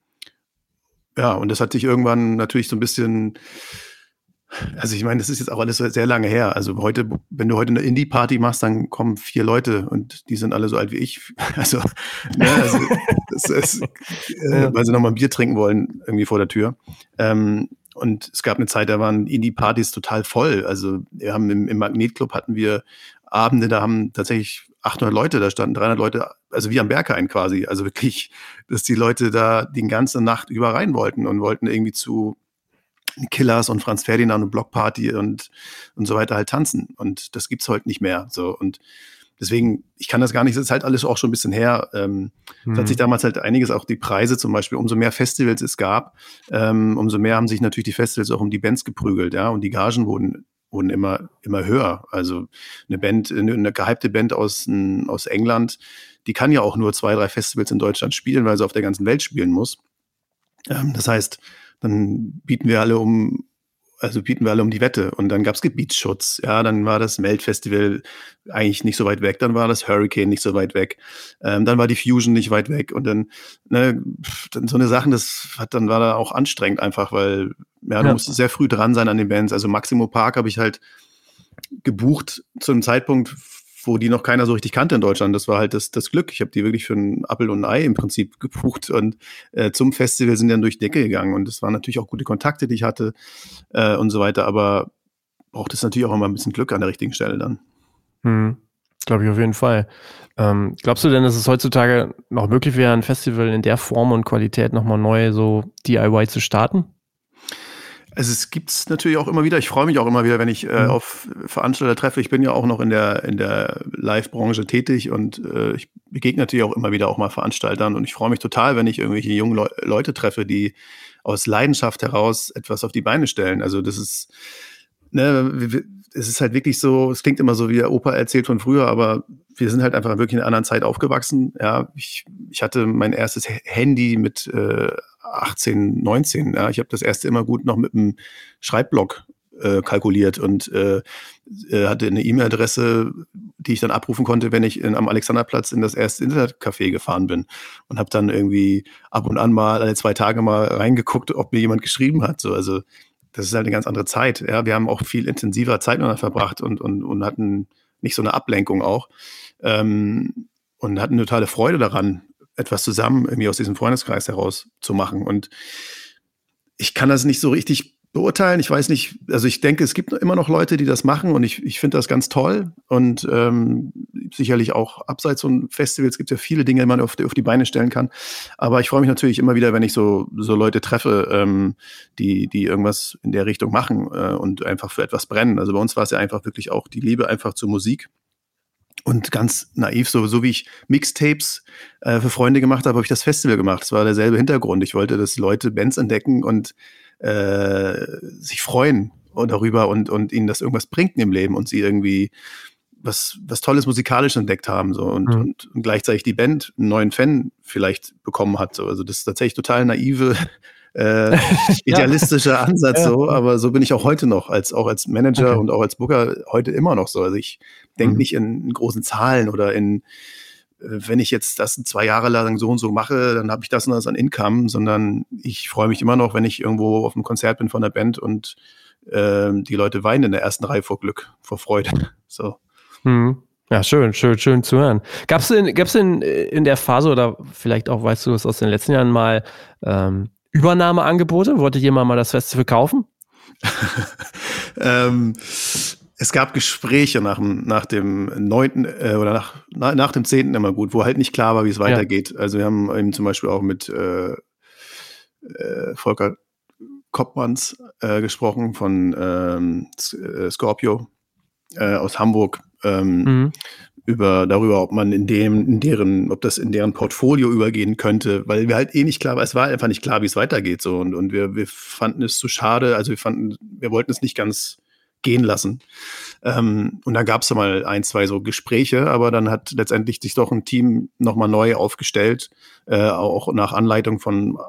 ja, und das hat sich irgendwann natürlich so ein bisschen also ich meine, das ist jetzt auch alles sehr lange her. Also heute, wenn du heute eine Indie-Party machst, dann kommen vier Leute und die sind alle so alt wie ich. Also, ne, also das ist, äh, weil sie nochmal ein Bier trinken wollen, irgendwie vor der Tür. Ähm, und es gab eine Zeit, da waren Indie-Partys total voll. Also wir haben im, im Magnetclub hatten wir Abende, da haben tatsächlich 800 Leute, da standen 300 Leute, also wie am Berghain quasi. Also wirklich, dass die Leute da die ganze Nacht über rein wollten und wollten irgendwie zu Killers und Franz Ferdinand und Blockparty und, und so weiter halt tanzen. Und das gibt's heute nicht mehr. So und deswegen, ich kann das gar nicht, das ist halt alles auch schon ein bisschen her. Ähm, mhm. hat sich damals halt einiges, auch die Preise zum Beispiel, umso mehr Festivals es gab, ähm, umso mehr haben sich natürlich die Festivals auch um die Bands geprügelt, ja, und die Gagen wurden wurden immer, immer höher. Also eine Band, eine gehypte Band aus, aus England, die kann ja auch nur zwei, drei Festivals in Deutschland spielen, weil sie auf der ganzen Welt spielen muss. Ähm, das heißt, dann bieten wir alle um, also bieten wir alle um die Wette. Und dann gab es Gebietsschutz. Ja, dann war das Melt-Festival eigentlich nicht so weit weg. Dann war das Hurricane nicht so weit weg. Ähm, dann war die Fusion nicht weit weg. Und dann, ne, dann so eine Sachen, das hat, dann war da auch anstrengend einfach, weil ja, du ja. musst sehr früh dran sein an den Bands. Also Maximo Park habe ich halt gebucht zu einem Zeitpunkt, wo die noch keiner so richtig kannte in Deutschland. Das war halt das, das Glück. Ich habe die wirklich für ein Appel und ein Ei im Prinzip gebucht und äh, zum Festival sind dann durch die Decke gegangen. Und das waren natürlich auch gute Kontakte, die ich hatte äh, und so weiter. Aber braucht es natürlich auch immer ein bisschen Glück an der richtigen Stelle dann. Hm. Glaube ich auf jeden Fall. Ähm, glaubst du denn, dass es heutzutage noch möglich wäre, ein Festival in der Form und Qualität nochmal neu so DIY zu starten? Also es gibt's natürlich auch immer wieder. Ich freue mich auch immer wieder, wenn ich äh, mhm. auf Veranstalter treffe. Ich bin ja auch noch in der in der Live-Branche tätig und äh, ich begegne natürlich auch immer wieder auch mal Veranstaltern und ich freue mich total, wenn ich irgendwelche jungen Le Leute treffe, die aus Leidenschaft heraus etwas auf die Beine stellen. Also das ist ne, es ist halt wirklich so. Es klingt immer so wie der Opa erzählt von früher, aber wir sind halt einfach wirklich in einer anderen Zeit aufgewachsen. Ja, ich, ich hatte mein erstes Handy mit äh, 18, 19. Ja. Ich habe das erste immer gut noch mit einem Schreibblock äh, kalkuliert und äh, äh, hatte eine E-Mail-Adresse, die ich dann abrufen konnte, wenn ich in, am Alexanderplatz in das erste Internetcafé gefahren bin und habe dann irgendwie ab und an mal alle zwei Tage mal reingeguckt, ob mir jemand geschrieben hat. So, also das ist halt eine ganz andere Zeit. Ja, wir haben auch viel intensiver Zeit miteinander verbracht und, und, und hatten nicht so eine Ablenkung auch ähm, und hatten totale Freude daran, etwas zusammen irgendwie aus diesem Freundeskreis heraus zu machen. Und ich kann das nicht so richtig beurteilen. Ich weiß nicht, also ich denke, es gibt immer noch Leute, die das machen und ich, ich finde das ganz toll. Und ähm, sicherlich auch abseits von Festivals gibt es ja viele Dinge, die man auf die, auf die Beine stellen kann. Aber ich freue mich natürlich immer wieder, wenn ich so, so Leute treffe, ähm, die, die irgendwas in der Richtung machen äh, und einfach für etwas brennen. Also bei uns war es ja einfach wirklich auch die Liebe einfach zur Musik und ganz naiv, so, so wie ich Mixtapes äh, für Freunde gemacht habe, habe ich das Festival gemacht. Es war derselbe Hintergrund. Ich wollte, dass Leute Bands entdecken und äh, sich freuen darüber und, und ihnen das irgendwas bringt im Leben und sie irgendwie was, was Tolles musikalisch entdeckt haben so und, mhm. und, und, gleichzeitig die Band einen neuen Fan vielleicht bekommen hat. So. Also das ist tatsächlich total naive äh, idealistischer Ansatz ja. so, aber so bin ich auch heute noch, als auch als Manager okay. und auch als Booker heute immer noch so. Also ich denke mhm. nicht in, in, großen Zahlen oder in, äh, wenn ich jetzt das zwei Jahre lang so und so mache, dann habe ich das und das an Income, sondern ich freue mich immer noch, wenn ich irgendwo auf einem Konzert bin von der Band und äh, die Leute weinen in der ersten Reihe vor Glück, vor Freude. So. Mhm. Ja, schön, schön, schön zu hören. Gab es in, gab's in, in der Phase oder vielleicht auch, weißt du es aus den letzten Jahren mal, ähm, Übernahmeangebote? Wollte jemand mal das Festival kaufen? ähm, es gab Gespräche nach dem, nach dem neunten äh, oder nach, nach, nach dem zehnten immer gut, wo halt nicht klar war, wie es weitergeht. Ja. Also wir haben eben zum Beispiel auch mit äh, äh, Volker Koppmanns äh, gesprochen von ähm, äh, Scorpio äh, aus Hamburg. Ähm, mhm. Über darüber, ob man in dem, in deren, ob das in deren Portfolio übergehen könnte, weil wir halt eh nicht klar, es war einfach nicht klar, wie es weitergeht so und, und wir, wir fanden es zu schade, also wir fanden, wir wollten es nicht ganz gehen lassen. Ähm, und da gab es mal ein, zwei so Gespräche, aber dann hat letztendlich sich doch ein Team nochmal neu aufgestellt, äh, auch nach Anleitung von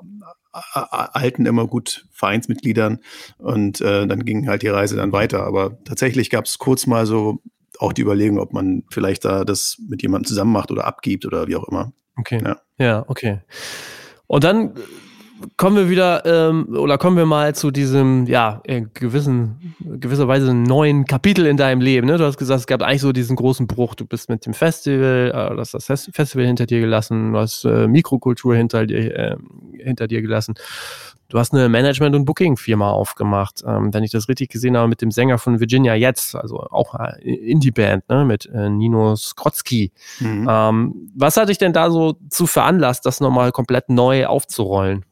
äh, alten, immer gut Vereinsmitgliedern. Und äh, dann ging halt die Reise dann weiter. Aber tatsächlich gab es kurz mal so auch die Überlegung, ob man vielleicht da das mit jemandem zusammen macht oder abgibt oder wie auch immer. Okay. Ja, ja okay. Und dann kommen wir wieder ähm, oder kommen wir mal zu diesem, ja, gewissen, gewisserweise neuen Kapitel in deinem Leben. Ne? Du hast gesagt, es gab eigentlich so diesen großen Bruch. Du bist mit dem Festival, äh, du hast das Festival hinter dir gelassen, du hast äh, Mikrokultur hinter dir, äh, hinter dir gelassen. Du hast eine Management- und Booking-Firma aufgemacht, ähm, wenn ich das richtig gesehen habe, mit dem Sänger von Virginia Jetzt, also auch äh, Indie-Band, ne, mit äh, Nino Skrotzki. Mhm. Ähm, was hat dich denn da so zu veranlasst, das nochmal komplett neu aufzurollen?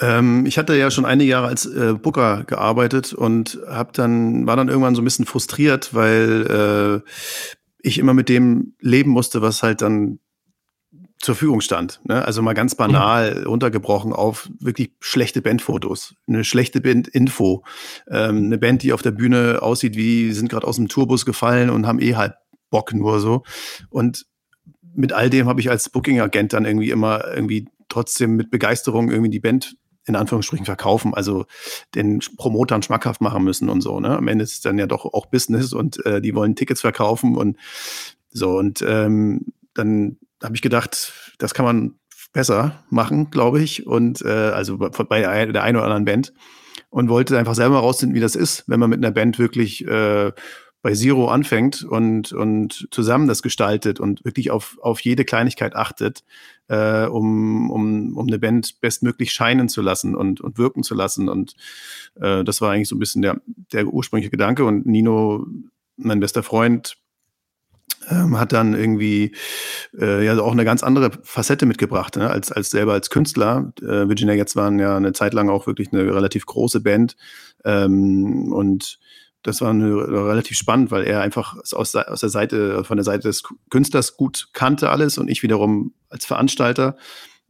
Ähm, ich hatte ja schon einige Jahre als äh, Booker gearbeitet und hab dann war dann irgendwann so ein bisschen frustriert, weil äh, ich immer mit dem leben musste, was halt dann zur Verfügung stand. Ne? Also mal ganz banal mhm. runtergebrochen auf wirklich schlechte Bandfotos, eine schlechte Bandinfo, ähm, eine Band, die auf der Bühne aussieht wie sind gerade aus dem Tourbus gefallen und haben eh halt Bock nur so. Und mit all dem habe ich als Booking-Agent dann irgendwie immer irgendwie trotzdem mit Begeisterung irgendwie die Band in Anführungsstrichen verkaufen, also den Promotern schmackhaft machen müssen und so. Ne? Am Ende ist es dann ja doch auch Business und äh, die wollen Tickets verkaufen und so. Und ähm, dann habe ich gedacht, das kann man besser machen, glaube ich. Und äh, also bei der einen oder anderen Band. Und wollte einfach selber rausfinden, wie das ist, wenn man mit einer Band wirklich äh, bei Zero anfängt und, und zusammen das gestaltet und wirklich auf, auf jede Kleinigkeit achtet, äh, um, um, um eine Band bestmöglich scheinen zu lassen und, und wirken zu lassen. Und äh, das war eigentlich so ein bisschen der, der ursprüngliche Gedanke. Und Nino, mein bester Freund, ähm, hat dann irgendwie äh, ja auch eine ganz andere Facette mitgebracht, ne? als, als selber als Künstler. Äh, Virginia jetzt waren ja eine Zeit lang auch wirklich eine relativ große Band ähm, und das war eine, relativ spannend, weil er einfach aus, aus der Seite, von der Seite des Künstlers gut kannte alles und ich wiederum als Veranstalter.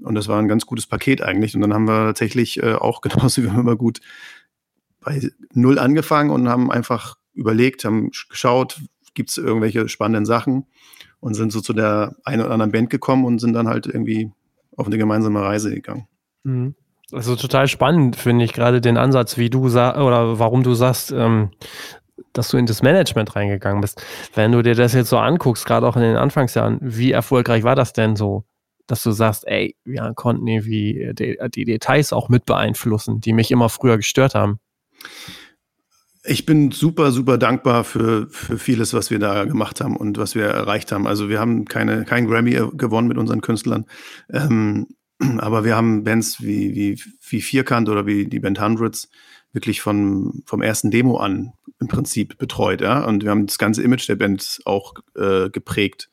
Und das war ein ganz gutes Paket eigentlich. Und dann haben wir tatsächlich äh, auch genauso wie immer gut bei Null angefangen und haben einfach überlegt, haben geschaut, gibt es irgendwelche spannenden Sachen und sind so zu der einen oder anderen Band gekommen und sind dann halt irgendwie auf eine gemeinsame Reise gegangen. Mhm. Also total spannend finde ich gerade den Ansatz, wie du sagst, oder warum du sagst, ähm, dass du in das Management reingegangen bist. Wenn du dir das jetzt so anguckst, gerade auch in den Anfangsjahren, wie erfolgreich war das denn so, dass du sagst, ey, wir konnten irgendwie die, die Details auch mit beeinflussen, die mich immer früher gestört haben? Ich bin super, super dankbar für, für vieles, was wir da gemacht haben und was wir erreicht haben. Also wir haben keine, kein Grammy gewonnen mit unseren Künstlern. Ähm, aber wir haben Bands wie, wie, wie Vierkant oder wie die Band Hundreds wirklich von, vom ersten Demo an im Prinzip betreut. Ja? Und wir haben das ganze Image der Band auch äh, geprägt.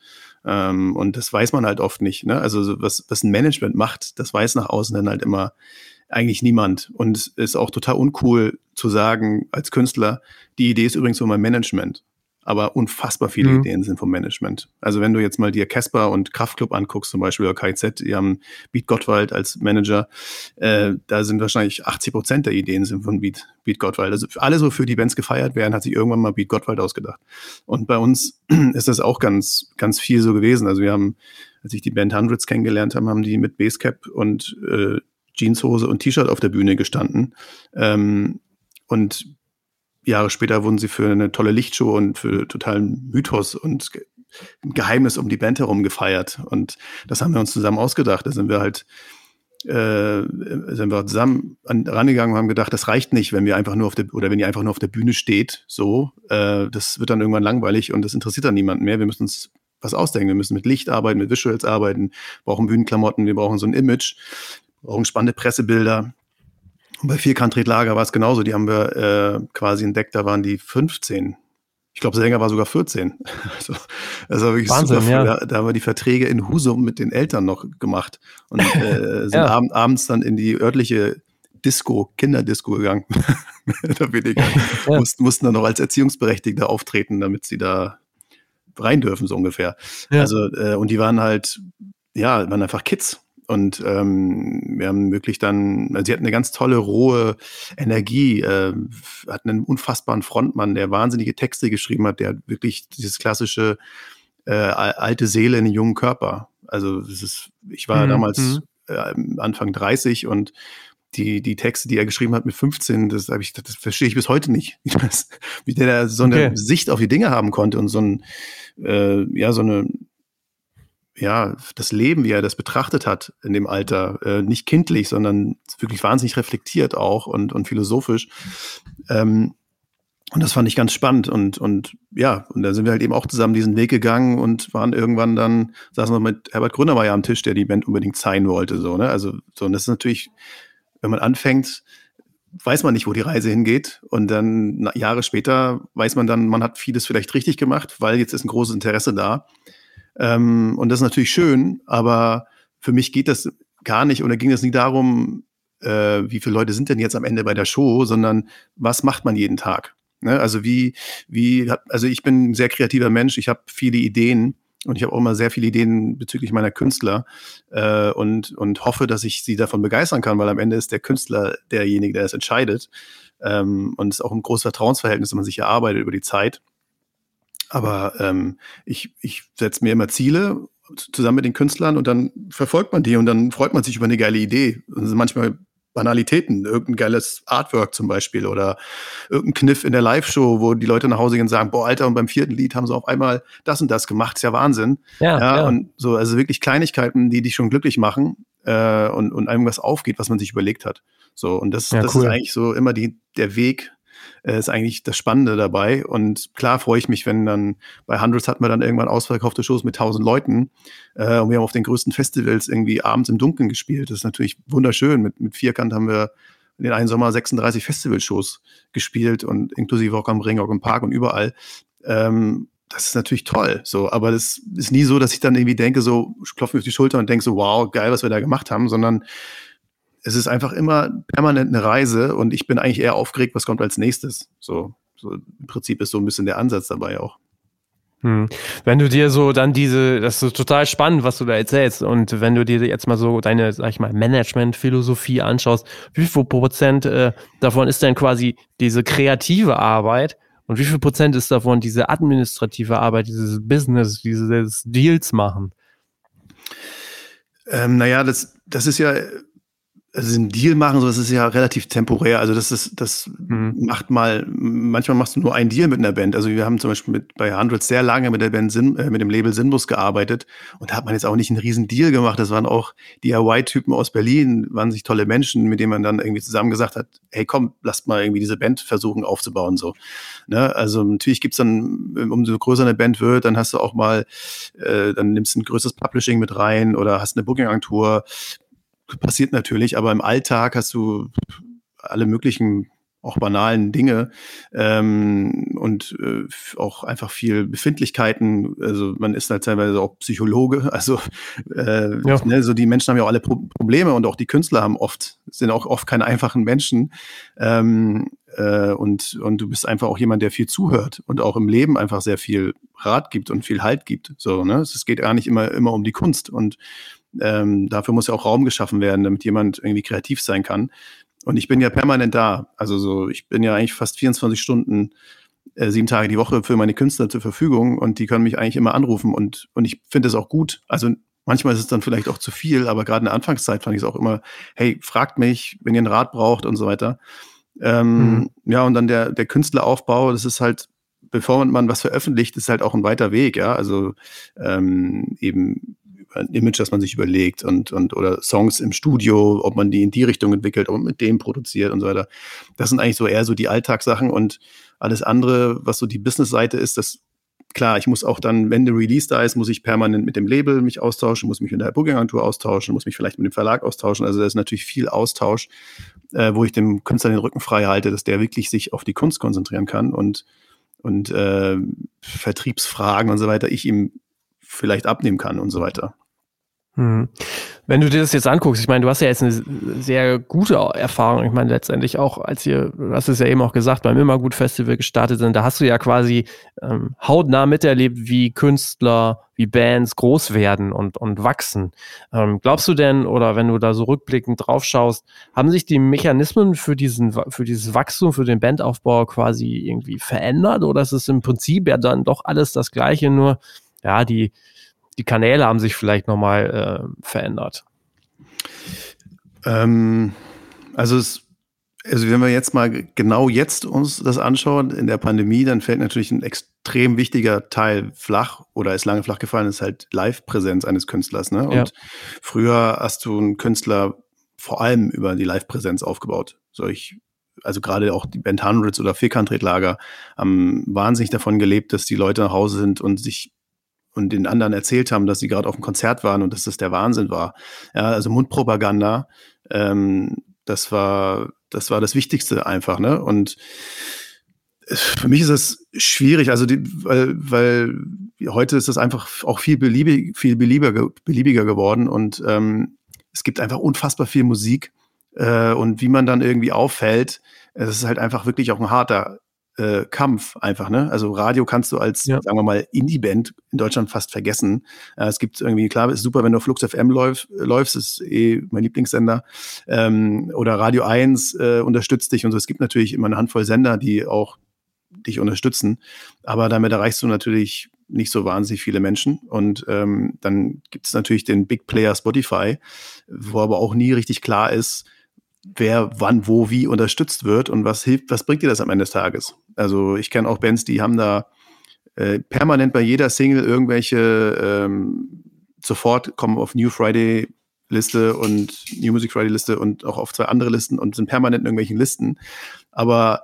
Ähm, und das weiß man halt oft nicht. Ne? Also was, was ein Management macht, das weiß nach außen dann halt immer eigentlich niemand. Und ist auch total uncool zu sagen als Künstler, die Idee ist übrigens von meinem Management. Aber unfassbar viele mhm. Ideen sind vom Management. Also wenn du jetzt mal dir Casper und Kraftclub anguckst, zum Beispiel oder KZ, die haben Beat Gottwald als Manager, äh, da sind wahrscheinlich 80 Prozent der Ideen sind von Beat, Beat Gottwald. Also alle so für die Bands gefeiert werden, hat sich irgendwann mal Beat Gottwald ausgedacht. Und bei uns ist das auch ganz, ganz viel so gewesen. Also wir haben, als ich die Band Hundreds kennengelernt habe, haben die mit Basecap und äh, Jeanshose und T-Shirt auf der Bühne gestanden. Ähm, und Jahre später wurden sie für eine tolle Lichtshow und für totalen Mythos und Geheimnis um die Band herum gefeiert. Und das haben wir uns zusammen ausgedacht. Da sind wir halt äh, sind wir zusammen an, rangegangen und haben gedacht, das reicht nicht, wenn wir einfach nur auf der oder wenn ihr einfach nur auf der Bühne steht, so, äh, das wird dann irgendwann langweilig und das interessiert dann niemanden mehr. Wir müssen uns was ausdenken. Wir müssen mit Licht arbeiten, mit Visuals arbeiten, brauchen Bühnenklamotten, wir brauchen so ein Image brauchen spannende Pressebilder. Und bei Vierkant Lager war es genauso. Die haben wir äh, quasi entdeckt, da waren die 15. Ich glaube, Sänger war sogar 14. Also, das war wirklich Wahnsinn, super Ja. Da, da, haben wir die Verträge in Husum mit den Eltern noch gemacht und äh, sind ja. abend, abends dann in die örtliche Disco, Kinderdisco gegangen. da weniger. ja. mussten, mussten dann noch als Erziehungsberechtigte auftreten, damit sie da rein dürfen, so ungefähr. Ja. Also, äh, und die waren halt, ja, waren einfach Kids. Und ähm, wir haben wirklich dann, also sie hatten eine ganz tolle, rohe Energie, äh, hatten einen unfassbaren Frontmann, der wahnsinnige Texte geschrieben hat, der wirklich dieses klassische äh, alte Seele in den jungen Körper. Also das ist, ich war mhm. damals mhm. äh, Anfang 30 und die, die Texte, die er geschrieben hat mit 15, das, hab ich, das verstehe ich bis heute nicht. Wie der da so eine okay. Sicht auf die Dinge haben konnte und so ein, äh, ja, so eine, ja, das Leben, wie er das betrachtet hat in dem Alter, äh, nicht kindlich, sondern wirklich wahnsinnig reflektiert auch und, und philosophisch. Ähm, und das fand ich ganz spannend und, und ja, und da sind wir halt eben auch zusammen diesen Weg gegangen und waren irgendwann dann, saßen wir mit Herbert Grünemeyer am Tisch, der die Band unbedingt sein wollte, so, ne? Also, so, und das ist natürlich, wenn man anfängt, weiß man nicht, wo die Reise hingeht. Und dann na, Jahre später weiß man dann, man hat vieles vielleicht richtig gemacht, weil jetzt ist ein großes Interesse da. Ähm, und das ist natürlich schön, aber für mich geht das gar nicht oder ging es nie darum, äh, wie viele Leute sind denn jetzt am Ende bei der Show, sondern was macht man jeden Tag? Ne? Also wie, wie, also ich bin ein sehr kreativer Mensch, ich habe viele Ideen und ich habe auch immer sehr viele Ideen bezüglich meiner Künstler äh, und, und hoffe, dass ich sie davon begeistern kann, weil am Ende ist der Künstler derjenige, der es entscheidet. Ähm, und es ist auch ein großes Vertrauensverhältnis, das man sich erarbeitet über die Zeit. Aber ähm, ich, ich setze mir immer Ziele zusammen mit den Künstlern und dann verfolgt man die und dann freut man sich über eine geile Idee. Und manchmal Banalitäten, irgendein geiles Artwork zum Beispiel oder irgendein Kniff in der Live-Show, wo die Leute nach Hause gehen und sagen, boah, Alter, und beim vierten Lied haben sie auf einmal das und das gemacht, ist ja Wahnsinn. Ja, ja, ja. und so, also wirklich Kleinigkeiten, die dich schon glücklich machen äh, und, und einem was aufgeht, was man sich überlegt hat. So, und das, ja, das cool. ist eigentlich so immer die, der Weg, äh, ist eigentlich das Spannende dabei. Und klar freue ich mich, wenn dann bei Hundreds hatten wir dann irgendwann ausverkaufte Shows mit tausend Leuten. Äh, und wir haben auf den größten Festivals irgendwie abends im Dunkeln gespielt. Das ist natürlich wunderschön. Mit, mit Vierkant haben wir in den einen Sommer 36 Festivalshows gespielt und inklusive auch am Ring, auch im Park und überall. Ähm, das ist natürlich toll. So, aber das ist nie so, dass ich dann irgendwie denke, so klopfe mir auf die Schulter und denke so, wow, geil, was wir da gemacht haben, sondern es ist einfach immer permanent eine Reise und ich bin eigentlich eher aufgeregt, was kommt als nächstes. So, so im Prinzip ist so ein bisschen der Ansatz dabei auch. Hm. Wenn du dir so dann diese, das ist total spannend, was du da erzählst. Und wenn du dir jetzt mal so deine, sag ich mal, Management-Philosophie anschaust, wie viel Prozent äh, davon ist denn quasi diese kreative Arbeit und wie viel Prozent ist davon diese administrative Arbeit, dieses Business, dieses Deals machen? Ähm, naja, das, das ist ja also einen Deal machen, so das ist ja relativ temporär. Also das ist, das mhm. macht mal, manchmal machst du nur einen Deal mit einer Band. Also wir haben zum Beispiel mit, bei Hundreds sehr lange mit der Band Sin, äh, mit dem Label Sinbus gearbeitet und da hat man jetzt auch nicht einen riesen Deal gemacht. Das waren auch DIY-Typen aus Berlin, waren sich tolle Menschen, mit denen man dann irgendwie zusammen gesagt hat, hey komm, lasst mal irgendwie diese Band versuchen aufzubauen. So. Ne? Also natürlich gibt's dann, umso größer eine Band wird, dann hast du auch mal, äh, dann nimmst du ein größeres Publishing mit rein oder hast eine Booking-Agentur passiert natürlich, aber im Alltag hast du alle möglichen auch banalen Dinge ähm, und äh, auch einfach viel Befindlichkeiten. Also man ist halt teilweise auch Psychologe. Also äh, ja. ne, so die Menschen haben ja auch alle Pro Probleme und auch die Künstler haben oft sind auch oft keine einfachen Menschen. Ähm, äh, und und du bist einfach auch jemand, der viel zuhört und auch im Leben einfach sehr viel Rat gibt und viel Halt gibt. So ne, es geht gar nicht immer immer um die Kunst und ähm, dafür muss ja auch Raum geschaffen werden, damit jemand irgendwie kreativ sein kann. Und ich bin ja permanent da. Also so, ich bin ja eigentlich fast 24 Stunden, äh, sieben Tage die Woche für meine Künstler zur Verfügung und die können mich eigentlich immer anrufen und, und ich finde es auch gut. Also manchmal ist es dann vielleicht auch zu viel, aber gerade in der Anfangszeit fand ich es auch immer, hey, fragt mich, wenn ihr einen Rat braucht und so weiter. Ähm, mhm. Ja, und dann der, der Künstleraufbau, das ist halt, bevor man was veröffentlicht, ist halt auch ein weiter Weg, ja. Also ähm, eben ein Image, das man sich überlegt und, und oder Songs im Studio, ob man die in die Richtung entwickelt und mit dem produziert und so weiter. Das sind eigentlich so eher so die Alltagssachen und alles andere, was so die Business-Seite ist, das klar, ich muss auch dann, wenn der Release da ist, muss ich permanent mit dem Label mich austauschen, muss mich mit der Booking-Agentur austauschen, muss mich vielleicht mit dem Verlag austauschen. Also da ist natürlich viel Austausch, äh, wo ich dem Künstler den Rücken frei halte, dass der wirklich sich auf die Kunst konzentrieren kann und, und äh, Vertriebsfragen und so weiter ich ihm vielleicht abnehmen kann und so weiter. Hm. Wenn du dir das jetzt anguckst, ich meine, du hast ja jetzt eine sehr gute Erfahrung. Ich meine, letztendlich auch, als ihr, du hast es ja eben auch gesagt, beim Immergut Festival gestartet sind, da hast du ja quasi ähm, hautnah miterlebt, wie Künstler, wie Bands groß werden und, und wachsen. Ähm, glaubst du denn, oder wenn du da so rückblickend drauf schaust, haben sich die Mechanismen für diesen, für dieses Wachstum, für den Bandaufbau quasi irgendwie verändert? Oder ist es im Prinzip ja dann doch alles das Gleiche, nur ja, die, die Kanäle haben sich vielleicht nochmal äh, verändert. Ähm, also es, also wenn wir jetzt mal genau jetzt uns das anschauen in der Pandemie, dann fällt natürlich ein extrem wichtiger Teil flach oder ist lange flach gefallen, ist halt Live-Präsenz eines Künstlers. Ne? Und ja. früher hast du einen Künstler vor allem über die Live-Präsenz aufgebaut. So ich, also gerade auch die Band Hundreds oder Vierkantredlager haben wahnsinnig davon gelebt, dass die Leute nach Hause sind und sich und den anderen erzählt haben, dass sie gerade auf einem Konzert waren und dass das der Wahnsinn war. Ja, also Mundpropaganda, ähm, das war, das war das Wichtigste einfach, ne? Und für mich ist es schwierig, also die, weil, weil heute ist es einfach auch viel beliebig, viel beliebiger, beliebiger geworden und ähm, es gibt einfach unfassbar viel Musik äh, und wie man dann irgendwie auffällt, es ist halt einfach wirklich auch ein harter äh, Kampf einfach, ne? Also Radio kannst du als, ja. sagen wir mal, Indie-Band in Deutschland fast vergessen. Äh, es gibt irgendwie, klar, ist super, wenn du auf Flux FM läuf, läufst, ist eh mein Lieblingssender. Ähm, oder Radio 1 äh, unterstützt dich und so. Es gibt natürlich immer eine Handvoll Sender, die auch dich unterstützen. Aber damit erreichst du natürlich nicht so wahnsinnig viele Menschen. Und ähm, dann gibt es natürlich den Big Player Spotify, wo aber auch nie richtig klar ist, wer wann, wo, wie unterstützt wird und was hilft, was bringt dir das am Ende des Tages? Also ich kenne auch Bands, die haben da äh, permanent bei jeder Single irgendwelche ähm, sofort kommen auf New Friday Liste und New Music Friday Liste und auch auf zwei andere Listen und sind permanent in irgendwelchen Listen. Aber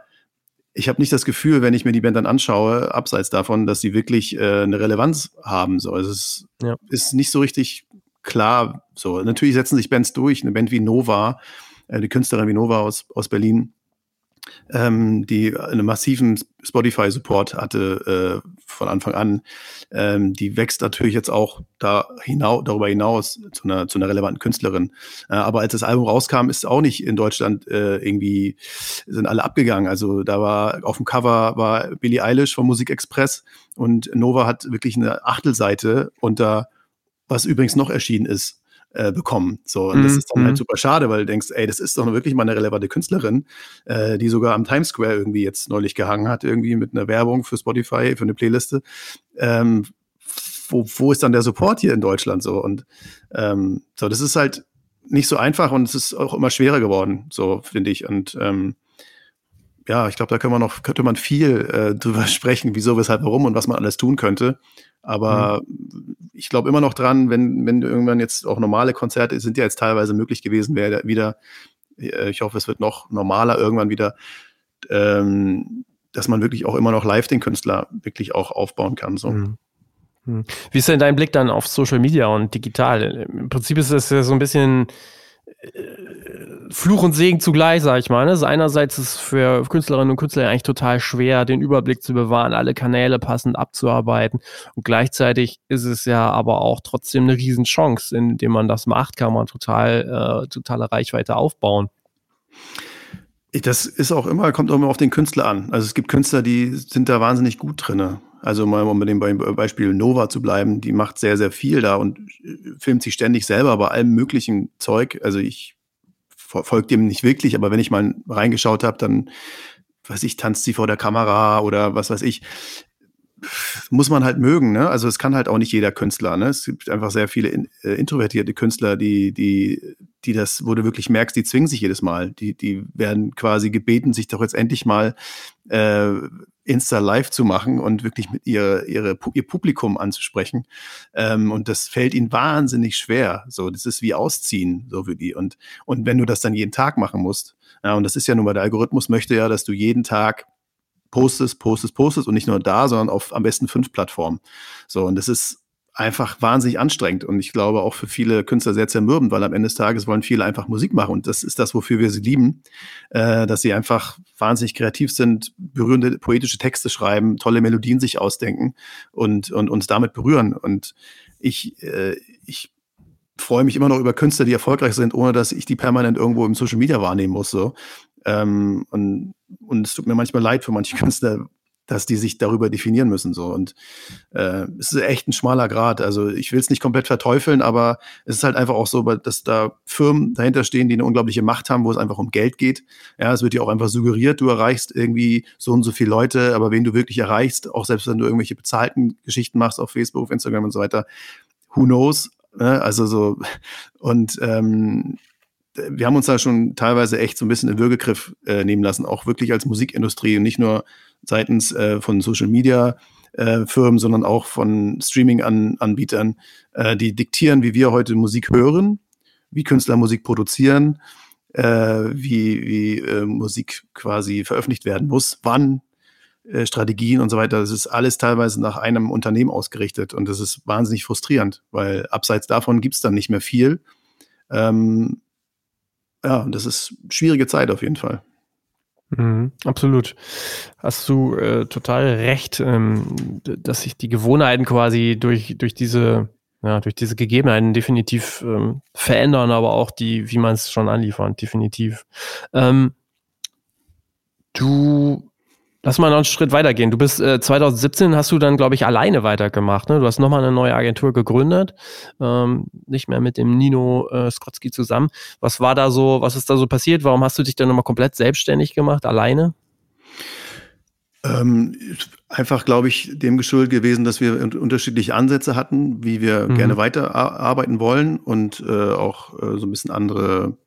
ich habe nicht das Gefühl, wenn ich mir die Band dann anschaue, abseits davon, dass sie wirklich äh, eine Relevanz haben. So, also es ja. ist nicht so richtig klar. So, natürlich setzen sich Bands durch. Eine Band wie Nova äh, die Künstlerin Vinova aus, aus Berlin, ähm, die einen massiven Spotify-Support hatte äh, von Anfang an. Ähm, die wächst natürlich jetzt auch da hinau darüber hinaus zu einer, zu einer relevanten Künstlerin. Äh, aber als das Album rauskam, ist auch nicht in Deutschland äh, irgendwie, sind alle abgegangen. Also da war auf dem Cover war Billie Eilish vom Musikexpress und Nova hat wirklich eine Achtelseite unter was übrigens noch erschienen ist äh, bekommen. So, und mm, das ist dann halt mhm. super schade, weil du denkst, ey, das ist doch wirklich mal eine relevante Künstlerin, äh, die sogar am Times Square irgendwie jetzt neulich gehangen hat, irgendwie mit einer Werbung für Spotify, für eine Playliste. Ähm, wo, wo ist dann der Support hier in Deutschland so? Und ähm, so, das ist halt nicht so einfach und es ist auch immer schwerer geworden, so finde ich. Und ähm, ja, ich glaube, da können wir noch, könnte man viel äh, drüber sprechen, wieso, weshalb, warum und was man alles tun könnte. Aber mhm. ich glaube immer noch dran, wenn, wenn irgendwann jetzt auch normale Konzerte sind ja jetzt teilweise möglich gewesen, wäre wieder, äh, ich hoffe, es wird noch normaler irgendwann wieder, ähm, dass man wirklich auch immer noch live den Künstler wirklich auch aufbauen kann. So. Mhm. mhm. Wie ist denn dein Blick dann auf Social Media und digital? Im Prinzip ist es ja so ein bisschen Fluch und Segen zugleich, sag ich mal. Ne? Also einerseits ist es für Künstlerinnen und Künstler eigentlich total schwer, den Überblick zu bewahren, alle Kanäle passend abzuarbeiten. Und gleichzeitig ist es ja aber auch trotzdem eine Riesenchance, indem man das macht, kann man total, äh, totale Reichweite aufbauen. Das ist auch immer, kommt auch immer auf den Künstler an. Also es gibt Künstler, die sind da wahnsinnig gut drin. Also mal um bei dem Beispiel Nova zu bleiben, die macht sehr, sehr viel da und äh, filmt sich ständig selber bei allem möglichen Zeug. Also ich folge dem nicht wirklich, aber wenn ich mal reingeschaut habe, dann, weiß ich, tanzt sie vor der Kamera oder was weiß ich muss man halt mögen, ne? Also es kann halt auch nicht jeder Künstler, ne? Es gibt einfach sehr viele in, äh, introvertierte Künstler, die, die, die das, wo du wirklich merkst, die zwingen sich jedes Mal. Die, die werden quasi gebeten, sich doch jetzt endlich mal äh, Insta Live zu machen und wirklich mit ihr, ihre, ihr Publikum anzusprechen. Ähm, und das fällt ihnen wahnsinnig schwer. So, das ist wie Ausziehen, so für die. Und, und wenn du das dann jeden Tag machen musst, ja, und das ist ja nun mal, der Algorithmus möchte ja, dass du jeden Tag postest, postest, postest und nicht nur da, sondern auf am besten fünf Plattformen. So, und das ist einfach wahnsinnig anstrengend und ich glaube auch für viele Künstler sehr zermürbend, weil am Ende des Tages wollen viele einfach Musik machen und das ist das, wofür wir sie lieben, äh, dass sie einfach wahnsinnig kreativ sind, berührende poetische Texte schreiben, tolle Melodien sich ausdenken und, und uns damit berühren und ich, äh, ich freue mich immer noch über Künstler, die erfolgreich sind, ohne dass ich die permanent irgendwo im Social Media wahrnehmen muss. So. Ähm, und, und es tut mir manchmal leid für manche Künstler, dass die sich darüber definieren müssen. So. Und äh, es ist echt ein schmaler Grad. Also ich will es nicht komplett verteufeln, aber es ist halt einfach auch so, dass da Firmen dahinter stehen, die eine unglaubliche Macht haben, wo es einfach um Geld geht. Ja, es wird dir auch einfach suggeriert, du erreichst irgendwie so und so viele Leute, aber wen du wirklich erreichst, auch selbst wenn du irgendwelche bezahlten Geschichten machst auf Facebook, auf Instagram und so weiter, who knows? Ne? Also so, und ähm, wir haben uns da schon teilweise echt so ein bisschen in Würgegriff äh, nehmen lassen, auch wirklich als Musikindustrie und nicht nur seitens äh, von Social Media äh, Firmen, sondern auch von Streaming-Anbietern, äh, die diktieren, wie wir heute Musik hören, wie Künstler Musik produzieren, äh, wie, wie äh, Musik quasi veröffentlicht werden muss, wann, äh, Strategien und so weiter. Das ist alles teilweise nach einem Unternehmen ausgerichtet und das ist wahnsinnig frustrierend, weil abseits davon gibt es dann nicht mehr viel. Ähm, ja, das ist schwierige Zeit auf jeden Fall. Mhm, absolut. Hast du äh, total recht, ähm, dass sich die Gewohnheiten quasi durch, durch diese, ja, durch diese Gegebenheiten definitiv ähm, verändern, aber auch die, wie man es schon anliefert, definitiv. Ähm, du Lass mal noch einen Schritt weitergehen. Du bist äh, 2017 hast du dann, glaube ich, alleine weitergemacht. Ne? Du hast nochmal eine neue Agentur gegründet, ähm, nicht mehr mit dem Nino äh, Skrotzki zusammen. Was war da so, was ist da so passiert? Warum hast du dich dann nochmal komplett selbstständig gemacht, alleine? Ähm, einfach, glaube ich, dem geschuldet gewesen, dass wir unterschiedliche Ansätze hatten, wie wir mhm. gerne weiterarbeiten wollen und äh, auch äh, so ein bisschen andere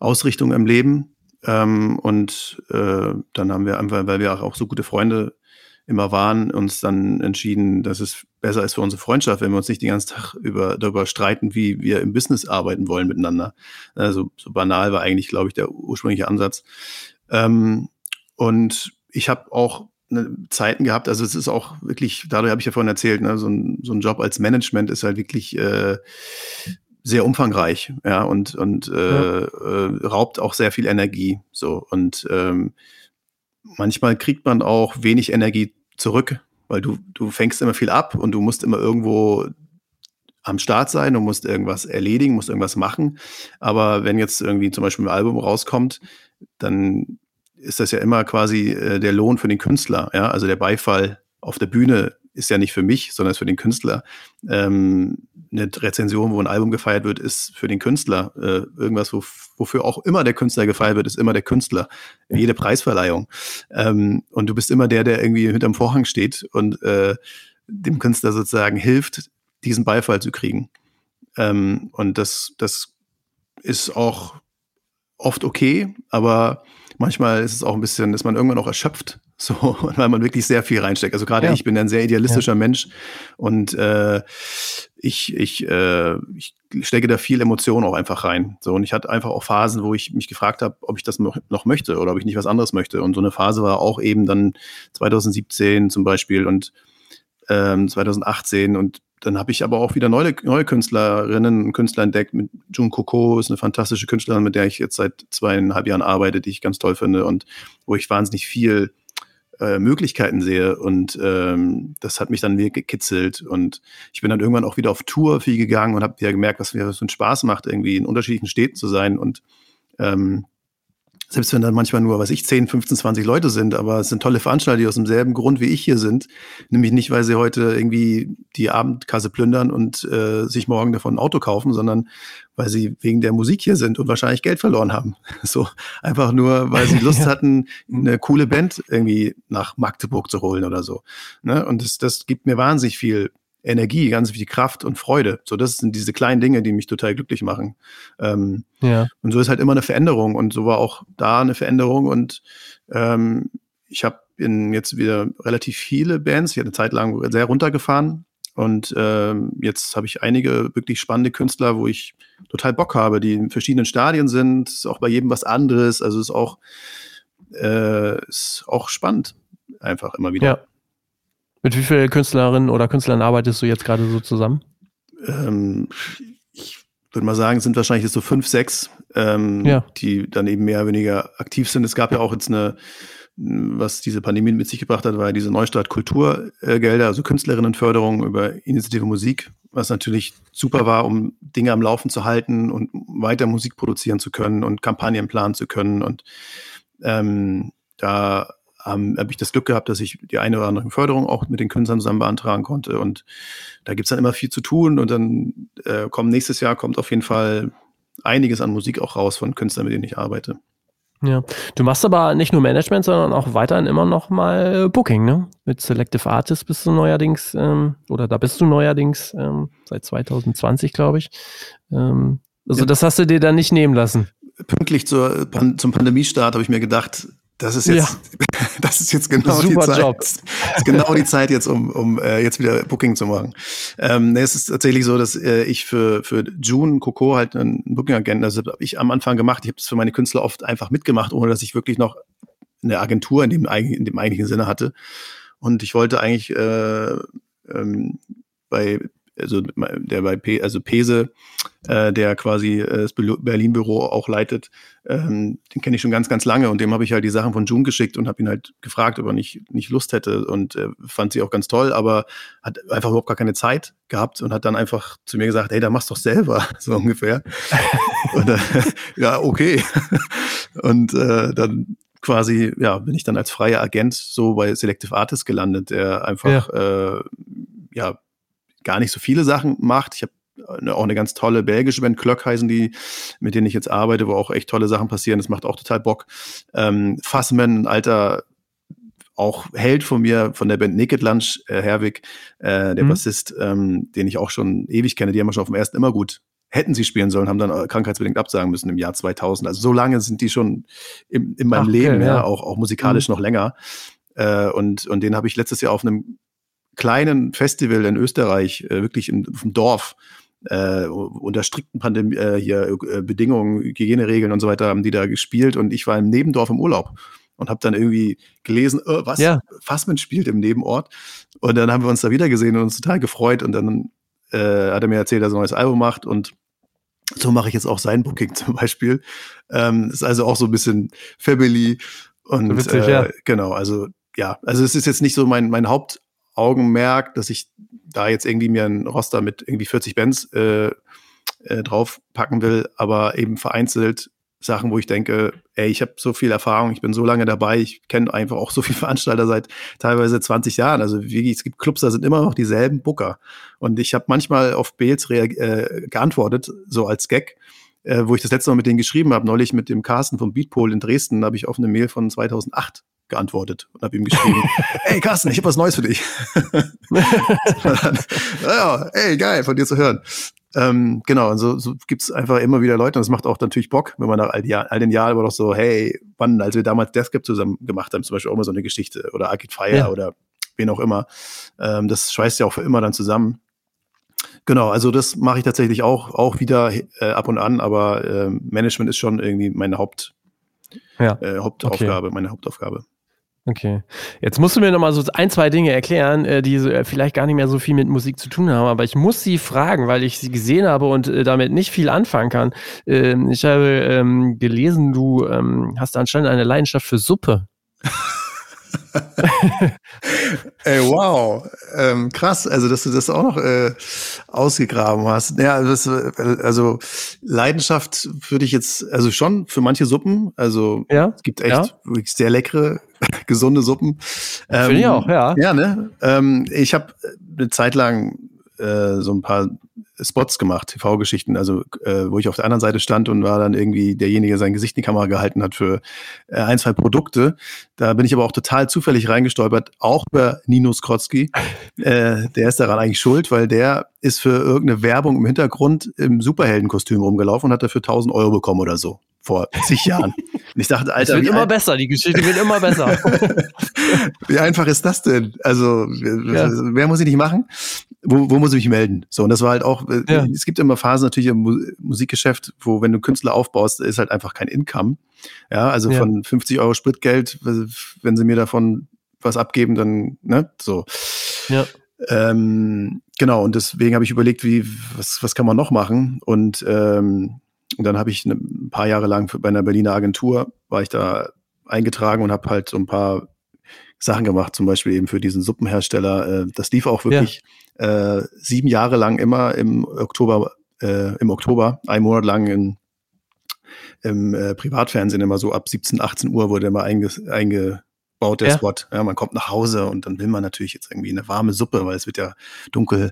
Ausrichtung im Leben. Ähm, und äh, dann haben wir einfach, weil wir auch so gute Freunde immer waren, uns dann entschieden, dass es besser ist für unsere Freundschaft, wenn wir uns nicht den ganzen Tag über, darüber streiten, wie wir im Business arbeiten wollen miteinander. Also so banal war eigentlich, glaube ich, der ursprüngliche Ansatz. Ähm, und ich habe auch ne, Zeiten gehabt, also es ist auch wirklich, dadurch habe ich ja vorhin erzählt, ne, so, ein, so ein Job als Management ist halt wirklich äh, sehr umfangreich, ja, und, und äh, äh, raubt auch sehr viel Energie. So. Und ähm, manchmal kriegt man auch wenig Energie zurück, weil du, du fängst immer viel ab und du musst immer irgendwo am Start sein, du musst irgendwas erledigen, musst irgendwas machen. Aber wenn jetzt irgendwie zum Beispiel ein Album rauskommt, dann ist das ja immer quasi äh, der Lohn für den Künstler, ja, also der Beifall auf der Bühne ist ja nicht für mich, sondern ist für den Künstler. Ähm, eine Rezension, wo ein Album gefeiert wird, ist für den Künstler. Äh, irgendwas, wo, wofür auch immer der Künstler gefeiert wird, ist immer der Künstler. Jede Preisverleihung. Ähm, und du bist immer der, der irgendwie hinterm Vorhang steht und äh, dem Künstler sozusagen hilft, diesen Beifall zu kriegen. Ähm, und das, das ist auch oft okay, aber manchmal ist es auch ein bisschen, ist man irgendwann auch erschöpft, so, weil man wirklich sehr viel reinsteckt. Also gerade ja. ich bin ein sehr idealistischer ja. Mensch und äh, ich, ich, äh, ich stecke da viel Emotion auch einfach rein. So, und ich hatte einfach auch Phasen, wo ich mich gefragt habe, ob ich das noch, noch möchte oder ob ich nicht was anderes möchte. Und so eine Phase war auch eben dann 2017 zum Beispiel und ähm, 2018 und dann habe ich aber auch wieder neue, neue Künstlerinnen und Künstler entdeckt. Mit Jun Coco ist eine fantastische Künstlerin, mit der ich jetzt seit zweieinhalb Jahren arbeite, die ich ganz toll finde und wo ich wahnsinnig viel äh, Möglichkeiten sehe. Und ähm, das hat mich dann wieder gekitzelt. Und ich bin dann irgendwann auch wieder auf Tour viel gegangen und habe wieder gemerkt, was mir so einen Spaß macht, irgendwie in unterschiedlichen Städten zu sein und ähm, selbst wenn dann manchmal nur, was ich, 10, 15, 20 Leute sind, aber es sind tolle Veranstalter, die aus demselben Grund wie ich hier sind. Nämlich nicht, weil sie heute irgendwie die Abendkasse plündern und äh, sich morgen davon ein Auto kaufen, sondern weil sie wegen der Musik hier sind und wahrscheinlich Geld verloren haben. So einfach nur, weil sie Lust hatten, eine coole Band irgendwie nach Magdeburg zu holen oder so. Ne? Und das, das gibt mir wahnsinnig viel Energie, ganz viel Kraft und Freude. So, das sind diese kleinen Dinge, die mich total glücklich machen. Ähm, ja. Und so ist halt immer eine Veränderung. Und so war auch da eine Veränderung. Und ähm, ich habe jetzt wieder relativ viele Bands. Ich hatte eine Zeit lang sehr runtergefahren. Und ähm, jetzt habe ich einige wirklich spannende Künstler, wo ich total Bock habe, die in verschiedenen Stadien sind. Ist auch bei jedem was anderes. Also ist auch, äh, ist auch spannend. Einfach immer wieder. Ja. Mit wie vielen Künstlerinnen oder Künstlern arbeitest du jetzt gerade so zusammen? Ähm, ich würde mal sagen, es sind wahrscheinlich jetzt so fünf, sechs, ähm, ja. die dann eben mehr oder weniger aktiv sind. Es gab ja auch jetzt eine, was diese Pandemie mit sich gebracht hat, war ja diese Neustart Kulturgelder, also Künstlerinnenförderung über Initiative Musik, was natürlich super war, um Dinge am Laufen zu halten und weiter Musik produzieren zu können und Kampagnen planen zu können. Und ähm, da ähm, habe ich das Glück gehabt, dass ich die eine oder andere Förderung auch mit den Künstlern zusammen beantragen konnte. Und da gibt es dann immer viel zu tun. Und dann äh, kommt nächstes Jahr kommt auf jeden Fall einiges an Musik auch raus von Künstlern, mit denen ich arbeite. Ja, du machst aber nicht nur Management, sondern auch weiterhin immer noch mal Booking, ne? Mit Selective Artists bist du neuerdings, ähm, oder da bist du neuerdings ähm, seit 2020, glaube ich. Ähm, also ja. das hast du dir dann nicht nehmen lassen. Pünktlich zur, zum Pandemiestart habe ich mir gedacht, das ist jetzt, ja. das ist jetzt genau Super die Zeit. Job. ist genau die Zeit jetzt, um, um äh, jetzt wieder Booking zu machen. Ähm, nee, es ist tatsächlich so, dass äh, ich für, für June Coco halt einen Booking-Agenten, also habe ich am Anfang gemacht. Ich habe es für meine Künstler oft einfach mitgemacht, ohne dass ich wirklich noch eine Agentur in dem, in dem eigentlichen Sinne hatte. Und ich wollte eigentlich äh, ähm, bei also der bei P, also Pese, äh, der quasi äh, das Berlin-Büro auch leitet, ähm, den kenne ich schon ganz, ganz lange und dem habe ich halt die Sachen von June geschickt und habe ihn halt gefragt, ob er nicht, nicht Lust hätte und äh, fand sie auch ganz toll, aber hat einfach überhaupt gar keine Zeit gehabt und hat dann einfach zu mir gesagt, hey, da machst doch selber, so ungefähr. und, ja, okay. und äh, dann quasi, ja, bin ich dann als freier Agent so bei Selective Artists gelandet, der einfach, ja, äh, ja gar nicht so viele Sachen macht. Ich habe eine, auch eine ganz tolle belgische Band, Klöck heißen die, mit denen ich jetzt arbeite, wo auch echt tolle Sachen passieren. Das macht auch total Bock. Ähm, Fassman, ein alter auch Held von mir, von der Band Naked Lunch, äh, Herwig, äh, der mhm. Bassist, ähm, den ich auch schon ewig kenne, die haben schon auf dem ersten immer gut hätten sie spielen sollen, haben dann äh, krankheitsbedingt absagen müssen im Jahr 2000. Also so lange sind die schon im, in meinem Ach, Leben, okay, ja, ja, auch, auch musikalisch mhm. noch länger. Äh, und, und den habe ich letztes Jahr auf einem kleinen Festival in Österreich, äh, wirklich auf dem Dorf, äh, unter strikten Pandemie, äh, hier, äh, Bedingungen, Hygieneregeln und so weiter, haben die da gespielt und ich war im Nebendorf im Urlaub und habe dann irgendwie gelesen, oh, was, ja. Fassmann spielt im Nebenort und dann haben wir uns da wieder gesehen und uns total gefreut und dann äh, hat er mir erzählt, dass er ein neues Album macht und so mache ich jetzt auch sein Booking zum Beispiel. Ähm, ist also auch so ein bisschen Family und Witzig, äh, ja. genau, also ja, also es ist jetzt nicht so mein, mein Haupt Augenmerk, dass ich da jetzt irgendwie mir ein Roster mit irgendwie 40 Bands äh, äh, draufpacken will, aber eben vereinzelt Sachen, wo ich denke, ey, ich habe so viel Erfahrung, ich bin so lange dabei, ich kenne einfach auch so viele Veranstalter seit teilweise 20 Jahren. Also wie, es gibt Clubs, da sind immer noch dieselben Booker. Und ich habe manchmal auf Mails äh, geantwortet, so als Gag, äh, wo ich das letzte Mal mit denen geschrieben habe, neulich mit dem Carsten vom Beatpol in Dresden, habe ich auf eine Mail von 2008 geantwortet und habe ihm geschrieben, hey Carsten, ich habe was Neues für dich. ja, ey, geil, von dir zu hören. Ähm, genau, und so, so gibt es einfach immer wieder Leute und es macht auch natürlich Bock, wenn man nach all, Jahr, all den Jahren immer noch so, hey, wann, als wir damals Deathcap zusammen gemacht haben, zum Beispiel auch mal so eine Geschichte oder Arcade Fire ja. oder wen auch immer. Ähm, das schweißt ja auch für immer dann zusammen. Genau, also das mache ich tatsächlich auch, auch wieder äh, ab und an, aber äh, Management ist schon irgendwie meine Haupt, ja. äh, Hauptaufgabe, okay. meine Hauptaufgabe. Okay. Jetzt musst du mir noch mal so ein, zwei Dinge erklären, äh, die äh, vielleicht gar nicht mehr so viel mit Musik zu tun haben, aber ich muss sie fragen, weil ich sie gesehen habe und äh, damit nicht viel anfangen kann. Ähm, ich habe ähm, gelesen, du ähm, hast anscheinend eine Leidenschaft für Suppe. Ey, wow. Ähm, krass, also dass du das auch noch äh, ausgegraben hast. Ja, das, also Leidenschaft würde ich jetzt, also schon für manche Suppen. Also ja? es gibt echt ja? wirklich sehr leckere, gesunde Suppen. Ähm, Finde ich auch, ja. Ja, ne? Ähm, ich habe eine Zeit lang äh, so ein paar Spots gemacht, TV-Geschichten, also äh, wo ich auf der anderen Seite stand und war dann irgendwie derjenige, der sein Gesicht in die Kamera gehalten hat für äh, ein, zwei Produkte. Da bin ich aber auch total zufällig reingestolpert, auch über Nino Skrotzki. äh, der ist daran eigentlich schuld, weil der ist für irgendeine Werbung im Hintergrund im Superheldenkostüm rumgelaufen und hat dafür 1000 Euro bekommen oder so vor zig Jahren. Und ich dachte, Alter. Es wird immer besser, die Geschichte wird immer besser. wie einfach ist das denn? Also, ja. wer muss ich nicht machen? Wo, wo muss ich mich melden? So, und das war halt auch, äh, ja. es gibt immer Phasen natürlich im Musikgeschäft, wo, wenn du Künstler aufbaust, ist halt einfach kein Income. Ja, also ja. von 50 Euro Spritgeld, wenn sie mir davon was abgeben, dann, ne, so. Ja. Ähm, genau, und deswegen habe ich überlegt, wie, was, was kann man noch machen? Und ähm, und dann habe ich ne, ein paar Jahre lang bei einer Berliner Agentur, war ich da eingetragen und habe halt so ein paar Sachen gemacht, zum Beispiel eben für diesen Suppenhersteller. Äh, das lief auch wirklich ja. äh, sieben Jahre lang immer im Oktober, äh, im Oktober, ein Monat lang in, im äh, Privatfernsehen immer so ab 17, 18 Uhr wurde immer einge, eingebaut der ja. Spot. Ja, man kommt nach Hause und dann will man natürlich jetzt irgendwie eine warme Suppe, weil es wird ja dunkel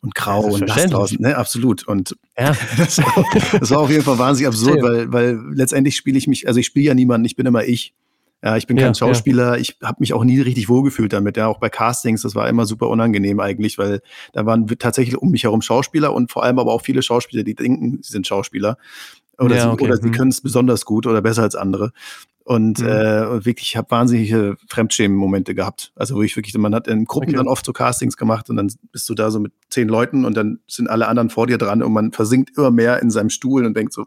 und grau und nass draußen. Ne, absolut. Und ja. das, war, das, war, auf jeden Fall wahnsinnig absurd, weil, weil letztendlich spiele ich mich, also ich spiele ja niemanden, ich bin immer ich. Ja, ich bin kein ja, Schauspieler, ja. ich habe mich auch nie richtig wohlgefühlt damit. Ja, auch bei Castings, das war immer super unangenehm eigentlich, weil da waren tatsächlich um mich herum Schauspieler und vor allem aber auch viele Schauspieler, die denken, sie sind Schauspieler. Oder, ja, sie, oder sie mhm. können es besonders gut oder besser als andere. Und, mhm. äh, wirklich, ich habe wahnsinnige Fremdschämen-Momente gehabt. Also wo ich wirklich, man hat in Gruppen okay. dann oft so Castings gemacht und dann bist du da so mit zehn Leuten und dann sind alle anderen vor dir dran und man versinkt immer mehr in seinem Stuhl und denkt so,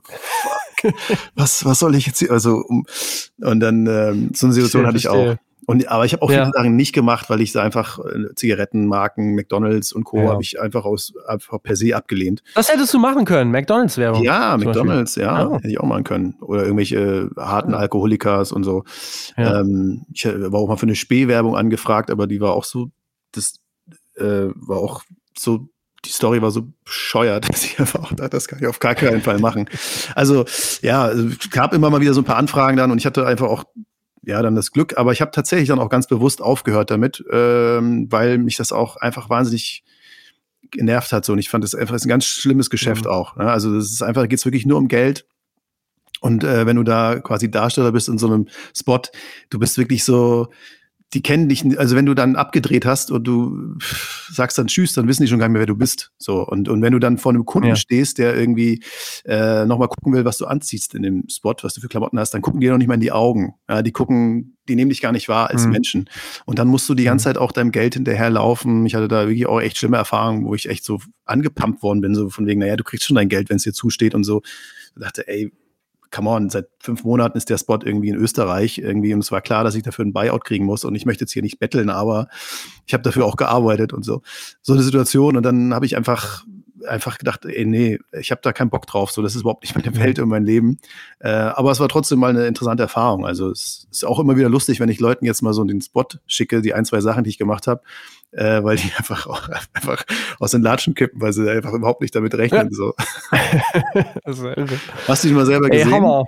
was, was soll ich jetzt hier? Also um, und dann ähm, so eine Situation hatte ich auch. Und, aber ich habe auch ja. viele Sachen nicht gemacht, weil ich so einfach äh, Zigarettenmarken, McDonalds und Co. Ja. habe ich einfach aus einfach per se abgelehnt. Das hättest du machen können, McDonalds-Werbung. Ja, McDonalds, ja, oh. hätte ich auch machen können. Oder irgendwelche äh, harten ja. Alkoholikers und so. Ähm, ich war auch mal für eine Spee-Werbung angefragt, aber die war auch so, das äh, war auch so die Story war so bescheuert, dass ich einfach auch dachte, das kann ich auf gar keinen Fall machen. Also ja, es gab immer mal wieder so ein paar Anfragen dann und ich hatte einfach auch ja, dann das Glück. Aber ich habe tatsächlich dann auch ganz bewusst aufgehört damit, ähm, weil mich das auch einfach wahnsinnig genervt hat. So. Und ich fand das einfach ein ganz schlimmes Geschäft mhm. auch. Ne? Also das ist einfach, geht es wirklich nur um Geld. Und äh, wenn du da quasi Darsteller bist in so einem Spot, du bist wirklich so, die kennen dich, also wenn du dann abgedreht hast und du sagst dann Tschüss, dann wissen die schon gar nicht mehr, wer du bist. So und und wenn du dann vor einem Kunden ja. stehst, der irgendwie äh, nochmal gucken will, was du anziehst in dem Spot, was du für Klamotten hast, dann gucken die noch nicht mal in die Augen. Ja, die gucken, die nehmen dich gar nicht wahr als mhm. Menschen. Und dann musst du die ganze mhm. Zeit auch deinem Geld hinterherlaufen. Ich hatte da wirklich auch echt schlimme Erfahrungen, wo ich echt so angepumpt worden bin, so von wegen, naja, du kriegst schon dein Geld, wenn es dir zusteht und so. Ich dachte, ey, come on, seit fünf Monaten ist der Spot irgendwie in Österreich irgendwie und es war klar, dass ich dafür ein Buyout kriegen muss und ich möchte jetzt hier nicht betteln, aber ich habe dafür auch gearbeitet und so. So eine Situation und dann habe ich einfach einfach gedacht, ey, nee, ich habe da keinen Bock drauf, so das ist überhaupt nicht meine Welt und mein Leben. Äh, aber es war trotzdem mal eine interessante Erfahrung. Also es ist auch immer wieder lustig, wenn ich Leuten jetzt mal so den Spot schicke, die ein, zwei Sachen, die ich gemacht habe, äh, weil die einfach auch einfach aus den Latschen kippen, weil sie einfach überhaupt nicht damit rechnen. Ja. So. Hast du dich mal selber gesehen? Ey, Hammer.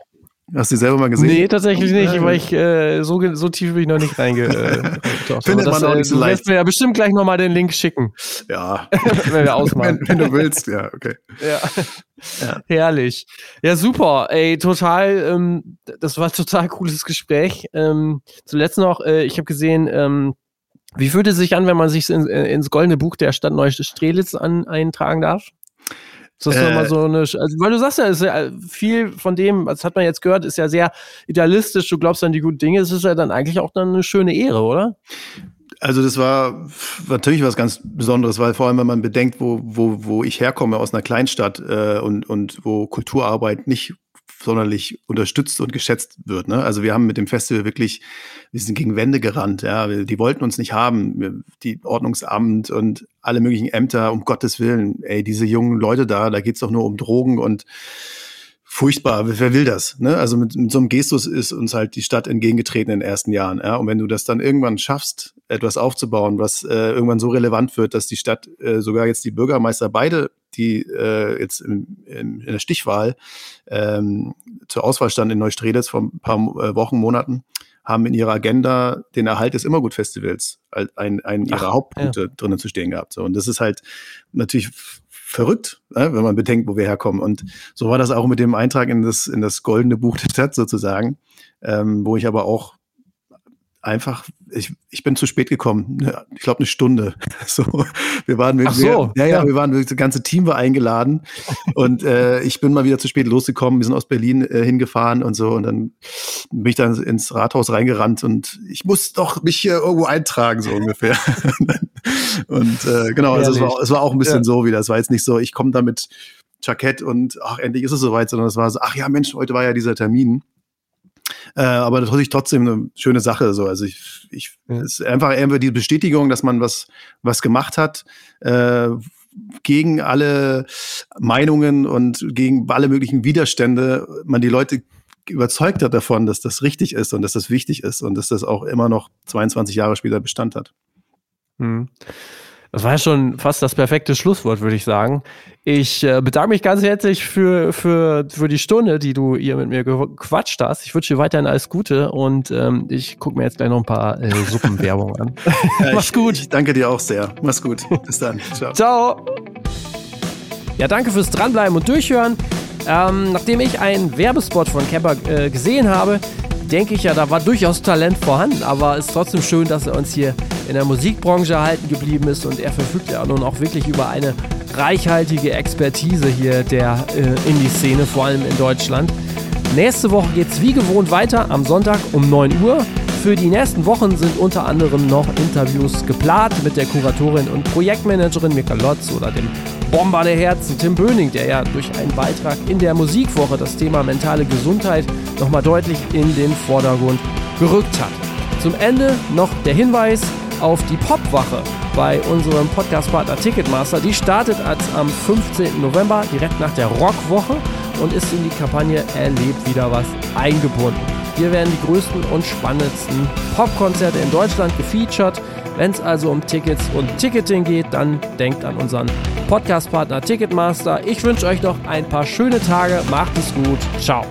Hast du die selber mal gesehen? Nee, tatsächlich nicht, weil ich äh, so, so tief bin ich noch nicht reinge. Äh, Findet das, man auch nicht so leicht. Du mir ja bestimmt gleich nochmal den Link schicken. Ja. wenn wir ausmachen. wenn, wenn, du willst, ja, okay. Ja. ja. Herrlich. Ja, super. Ey, total, ähm, das war ein total cooles Gespräch. Ähm, zuletzt noch, äh, ich habe gesehen, ähm, wie fühlt es sich an, wenn man sich in, äh, ins goldene Buch der Stadt Neustrelitz an, eintragen darf? Das ist äh, mal so eine, also, weil du sagst ja, ist ja viel von dem, was hat man jetzt gehört, ist ja sehr idealistisch. Du glaubst an die guten Dinge. Es ist ja dann eigentlich auch dann eine schöne Ehre, oder? Also das war natürlich was ganz Besonderes, weil vor allem, wenn man bedenkt, wo, wo, wo ich herkomme aus einer Kleinstadt äh, und, und wo Kulturarbeit nicht sonderlich unterstützt und geschätzt wird. Ne? Also wir haben mit dem Festival wirklich, wir sind gegen Wände gerannt. Ja? Die wollten uns nicht haben. Die Ordnungsamt und alle möglichen Ämter, um Gottes Willen. Ey, diese jungen Leute da, da geht's doch nur um Drogen und furchtbar. Wer will das? Ne? Also mit, mit so einem Gestus ist uns halt die Stadt entgegengetreten in den ersten Jahren. Ja? Und wenn du das dann irgendwann schaffst, etwas aufzubauen, was äh, irgendwann so relevant wird, dass die Stadt äh, sogar jetzt die Bürgermeister beide, die äh, jetzt in, in, in der Stichwahl ähm, zur Auswahl standen in Neustrelitz vor ein paar äh, Wochen, Monaten, haben in ihrer Agenda den Erhalt des Immergut-Festivals als einen, einen ihrer Hauptpunkte ja. drinnen zu stehen gehabt. So, und das ist halt natürlich verrückt, ne, wenn man bedenkt, wo wir herkommen. Und so war das auch mit dem Eintrag in das, in das goldene Buch der Stadt sozusagen, ähm, wo ich aber auch einfach, ich, ich bin zu spät gekommen. Ich glaube eine Stunde. So, wir waren, Ach so, wir, ja, ja, wir waren, das ganze Team war eingeladen und äh, ich bin mal wieder zu spät losgekommen. Wir sind aus Berlin äh, hingefahren und so und dann bin ich dann ins Rathaus reingerannt und ich muss doch mich hier irgendwo eintragen so ungefähr. und äh, genau, also es war, es war auch ein bisschen ja. so wieder. Es war jetzt nicht so, ich komme da mit Jackett und ach endlich ist es soweit, sondern es war so, ach ja Mensch, heute war ja dieser Termin. Äh, aber natürlich trotzdem eine schöne Sache. So. Also ich, ich ja. es ist einfach irgendwie die Bestätigung, dass man was, was gemacht hat, äh, gegen alle Meinungen und gegen alle möglichen Widerstände, man die Leute überzeugt hat davon, dass das richtig ist und dass das wichtig ist und dass das auch immer noch 22 Jahre später Bestand hat. Hm. Das war ja schon fast das perfekte Schlusswort, würde ich sagen. Ich äh, bedanke mich ganz herzlich für, für, für die Stunde, die du hier mit mir gequatscht hast. Ich wünsche dir weiterhin alles Gute und ähm, ich gucke mir jetzt gleich noch ein paar äh, Suppenwerbung an. Ja, Mach's gut. Ich, ich danke dir auch sehr. Mach's gut. Bis dann. Ciao. Ciao. Ja, danke fürs Dranbleiben und Durchhören. Ähm, nachdem ich einen Werbespot von Kemper äh, gesehen habe, denke ich ja, da war durchaus Talent vorhanden, aber es ist trotzdem schön, dass er uns hier in der Musikbranche erhalten geblieben ist und er verfügt ja nun auch wirklich über eine reichhaltige Expertise hier der äh, Indie-Szene, vor allem in Deutschland. Nächste Woche geht es wie gewohnt weiter am Sonntag um 9 Uhr. Für die nächsten Wochen sind unter anderem noch Interviews geplant mit der Kuratorin und Projektmanagerin Mika Lotz oder dem Bomber der Herzen Tim Böning, der ja durch einen Beitrag in der Musikwoche das Thema mentale Gesundheit nochmal deutlich in den Vordergrund gerückt hat. Zum Ende noch der Hinweis auf die Popwache bei unserem Podcastpartner Ticketmaster. Die startet als am 15. November direkt nach der Rockwoche und ist in die Kampagne Erlebt wieder was eingebunden. Hier werden die größten und spannendsten Popkonzerte in Deutschland gefeatured. Wenn es also um Tickets und Ticketing geht, dann denkt an unseren Podcastpartner Ticketmaster. Ich wünsche euch noch ein paar schöne Tage. Macht es gut. Ciao.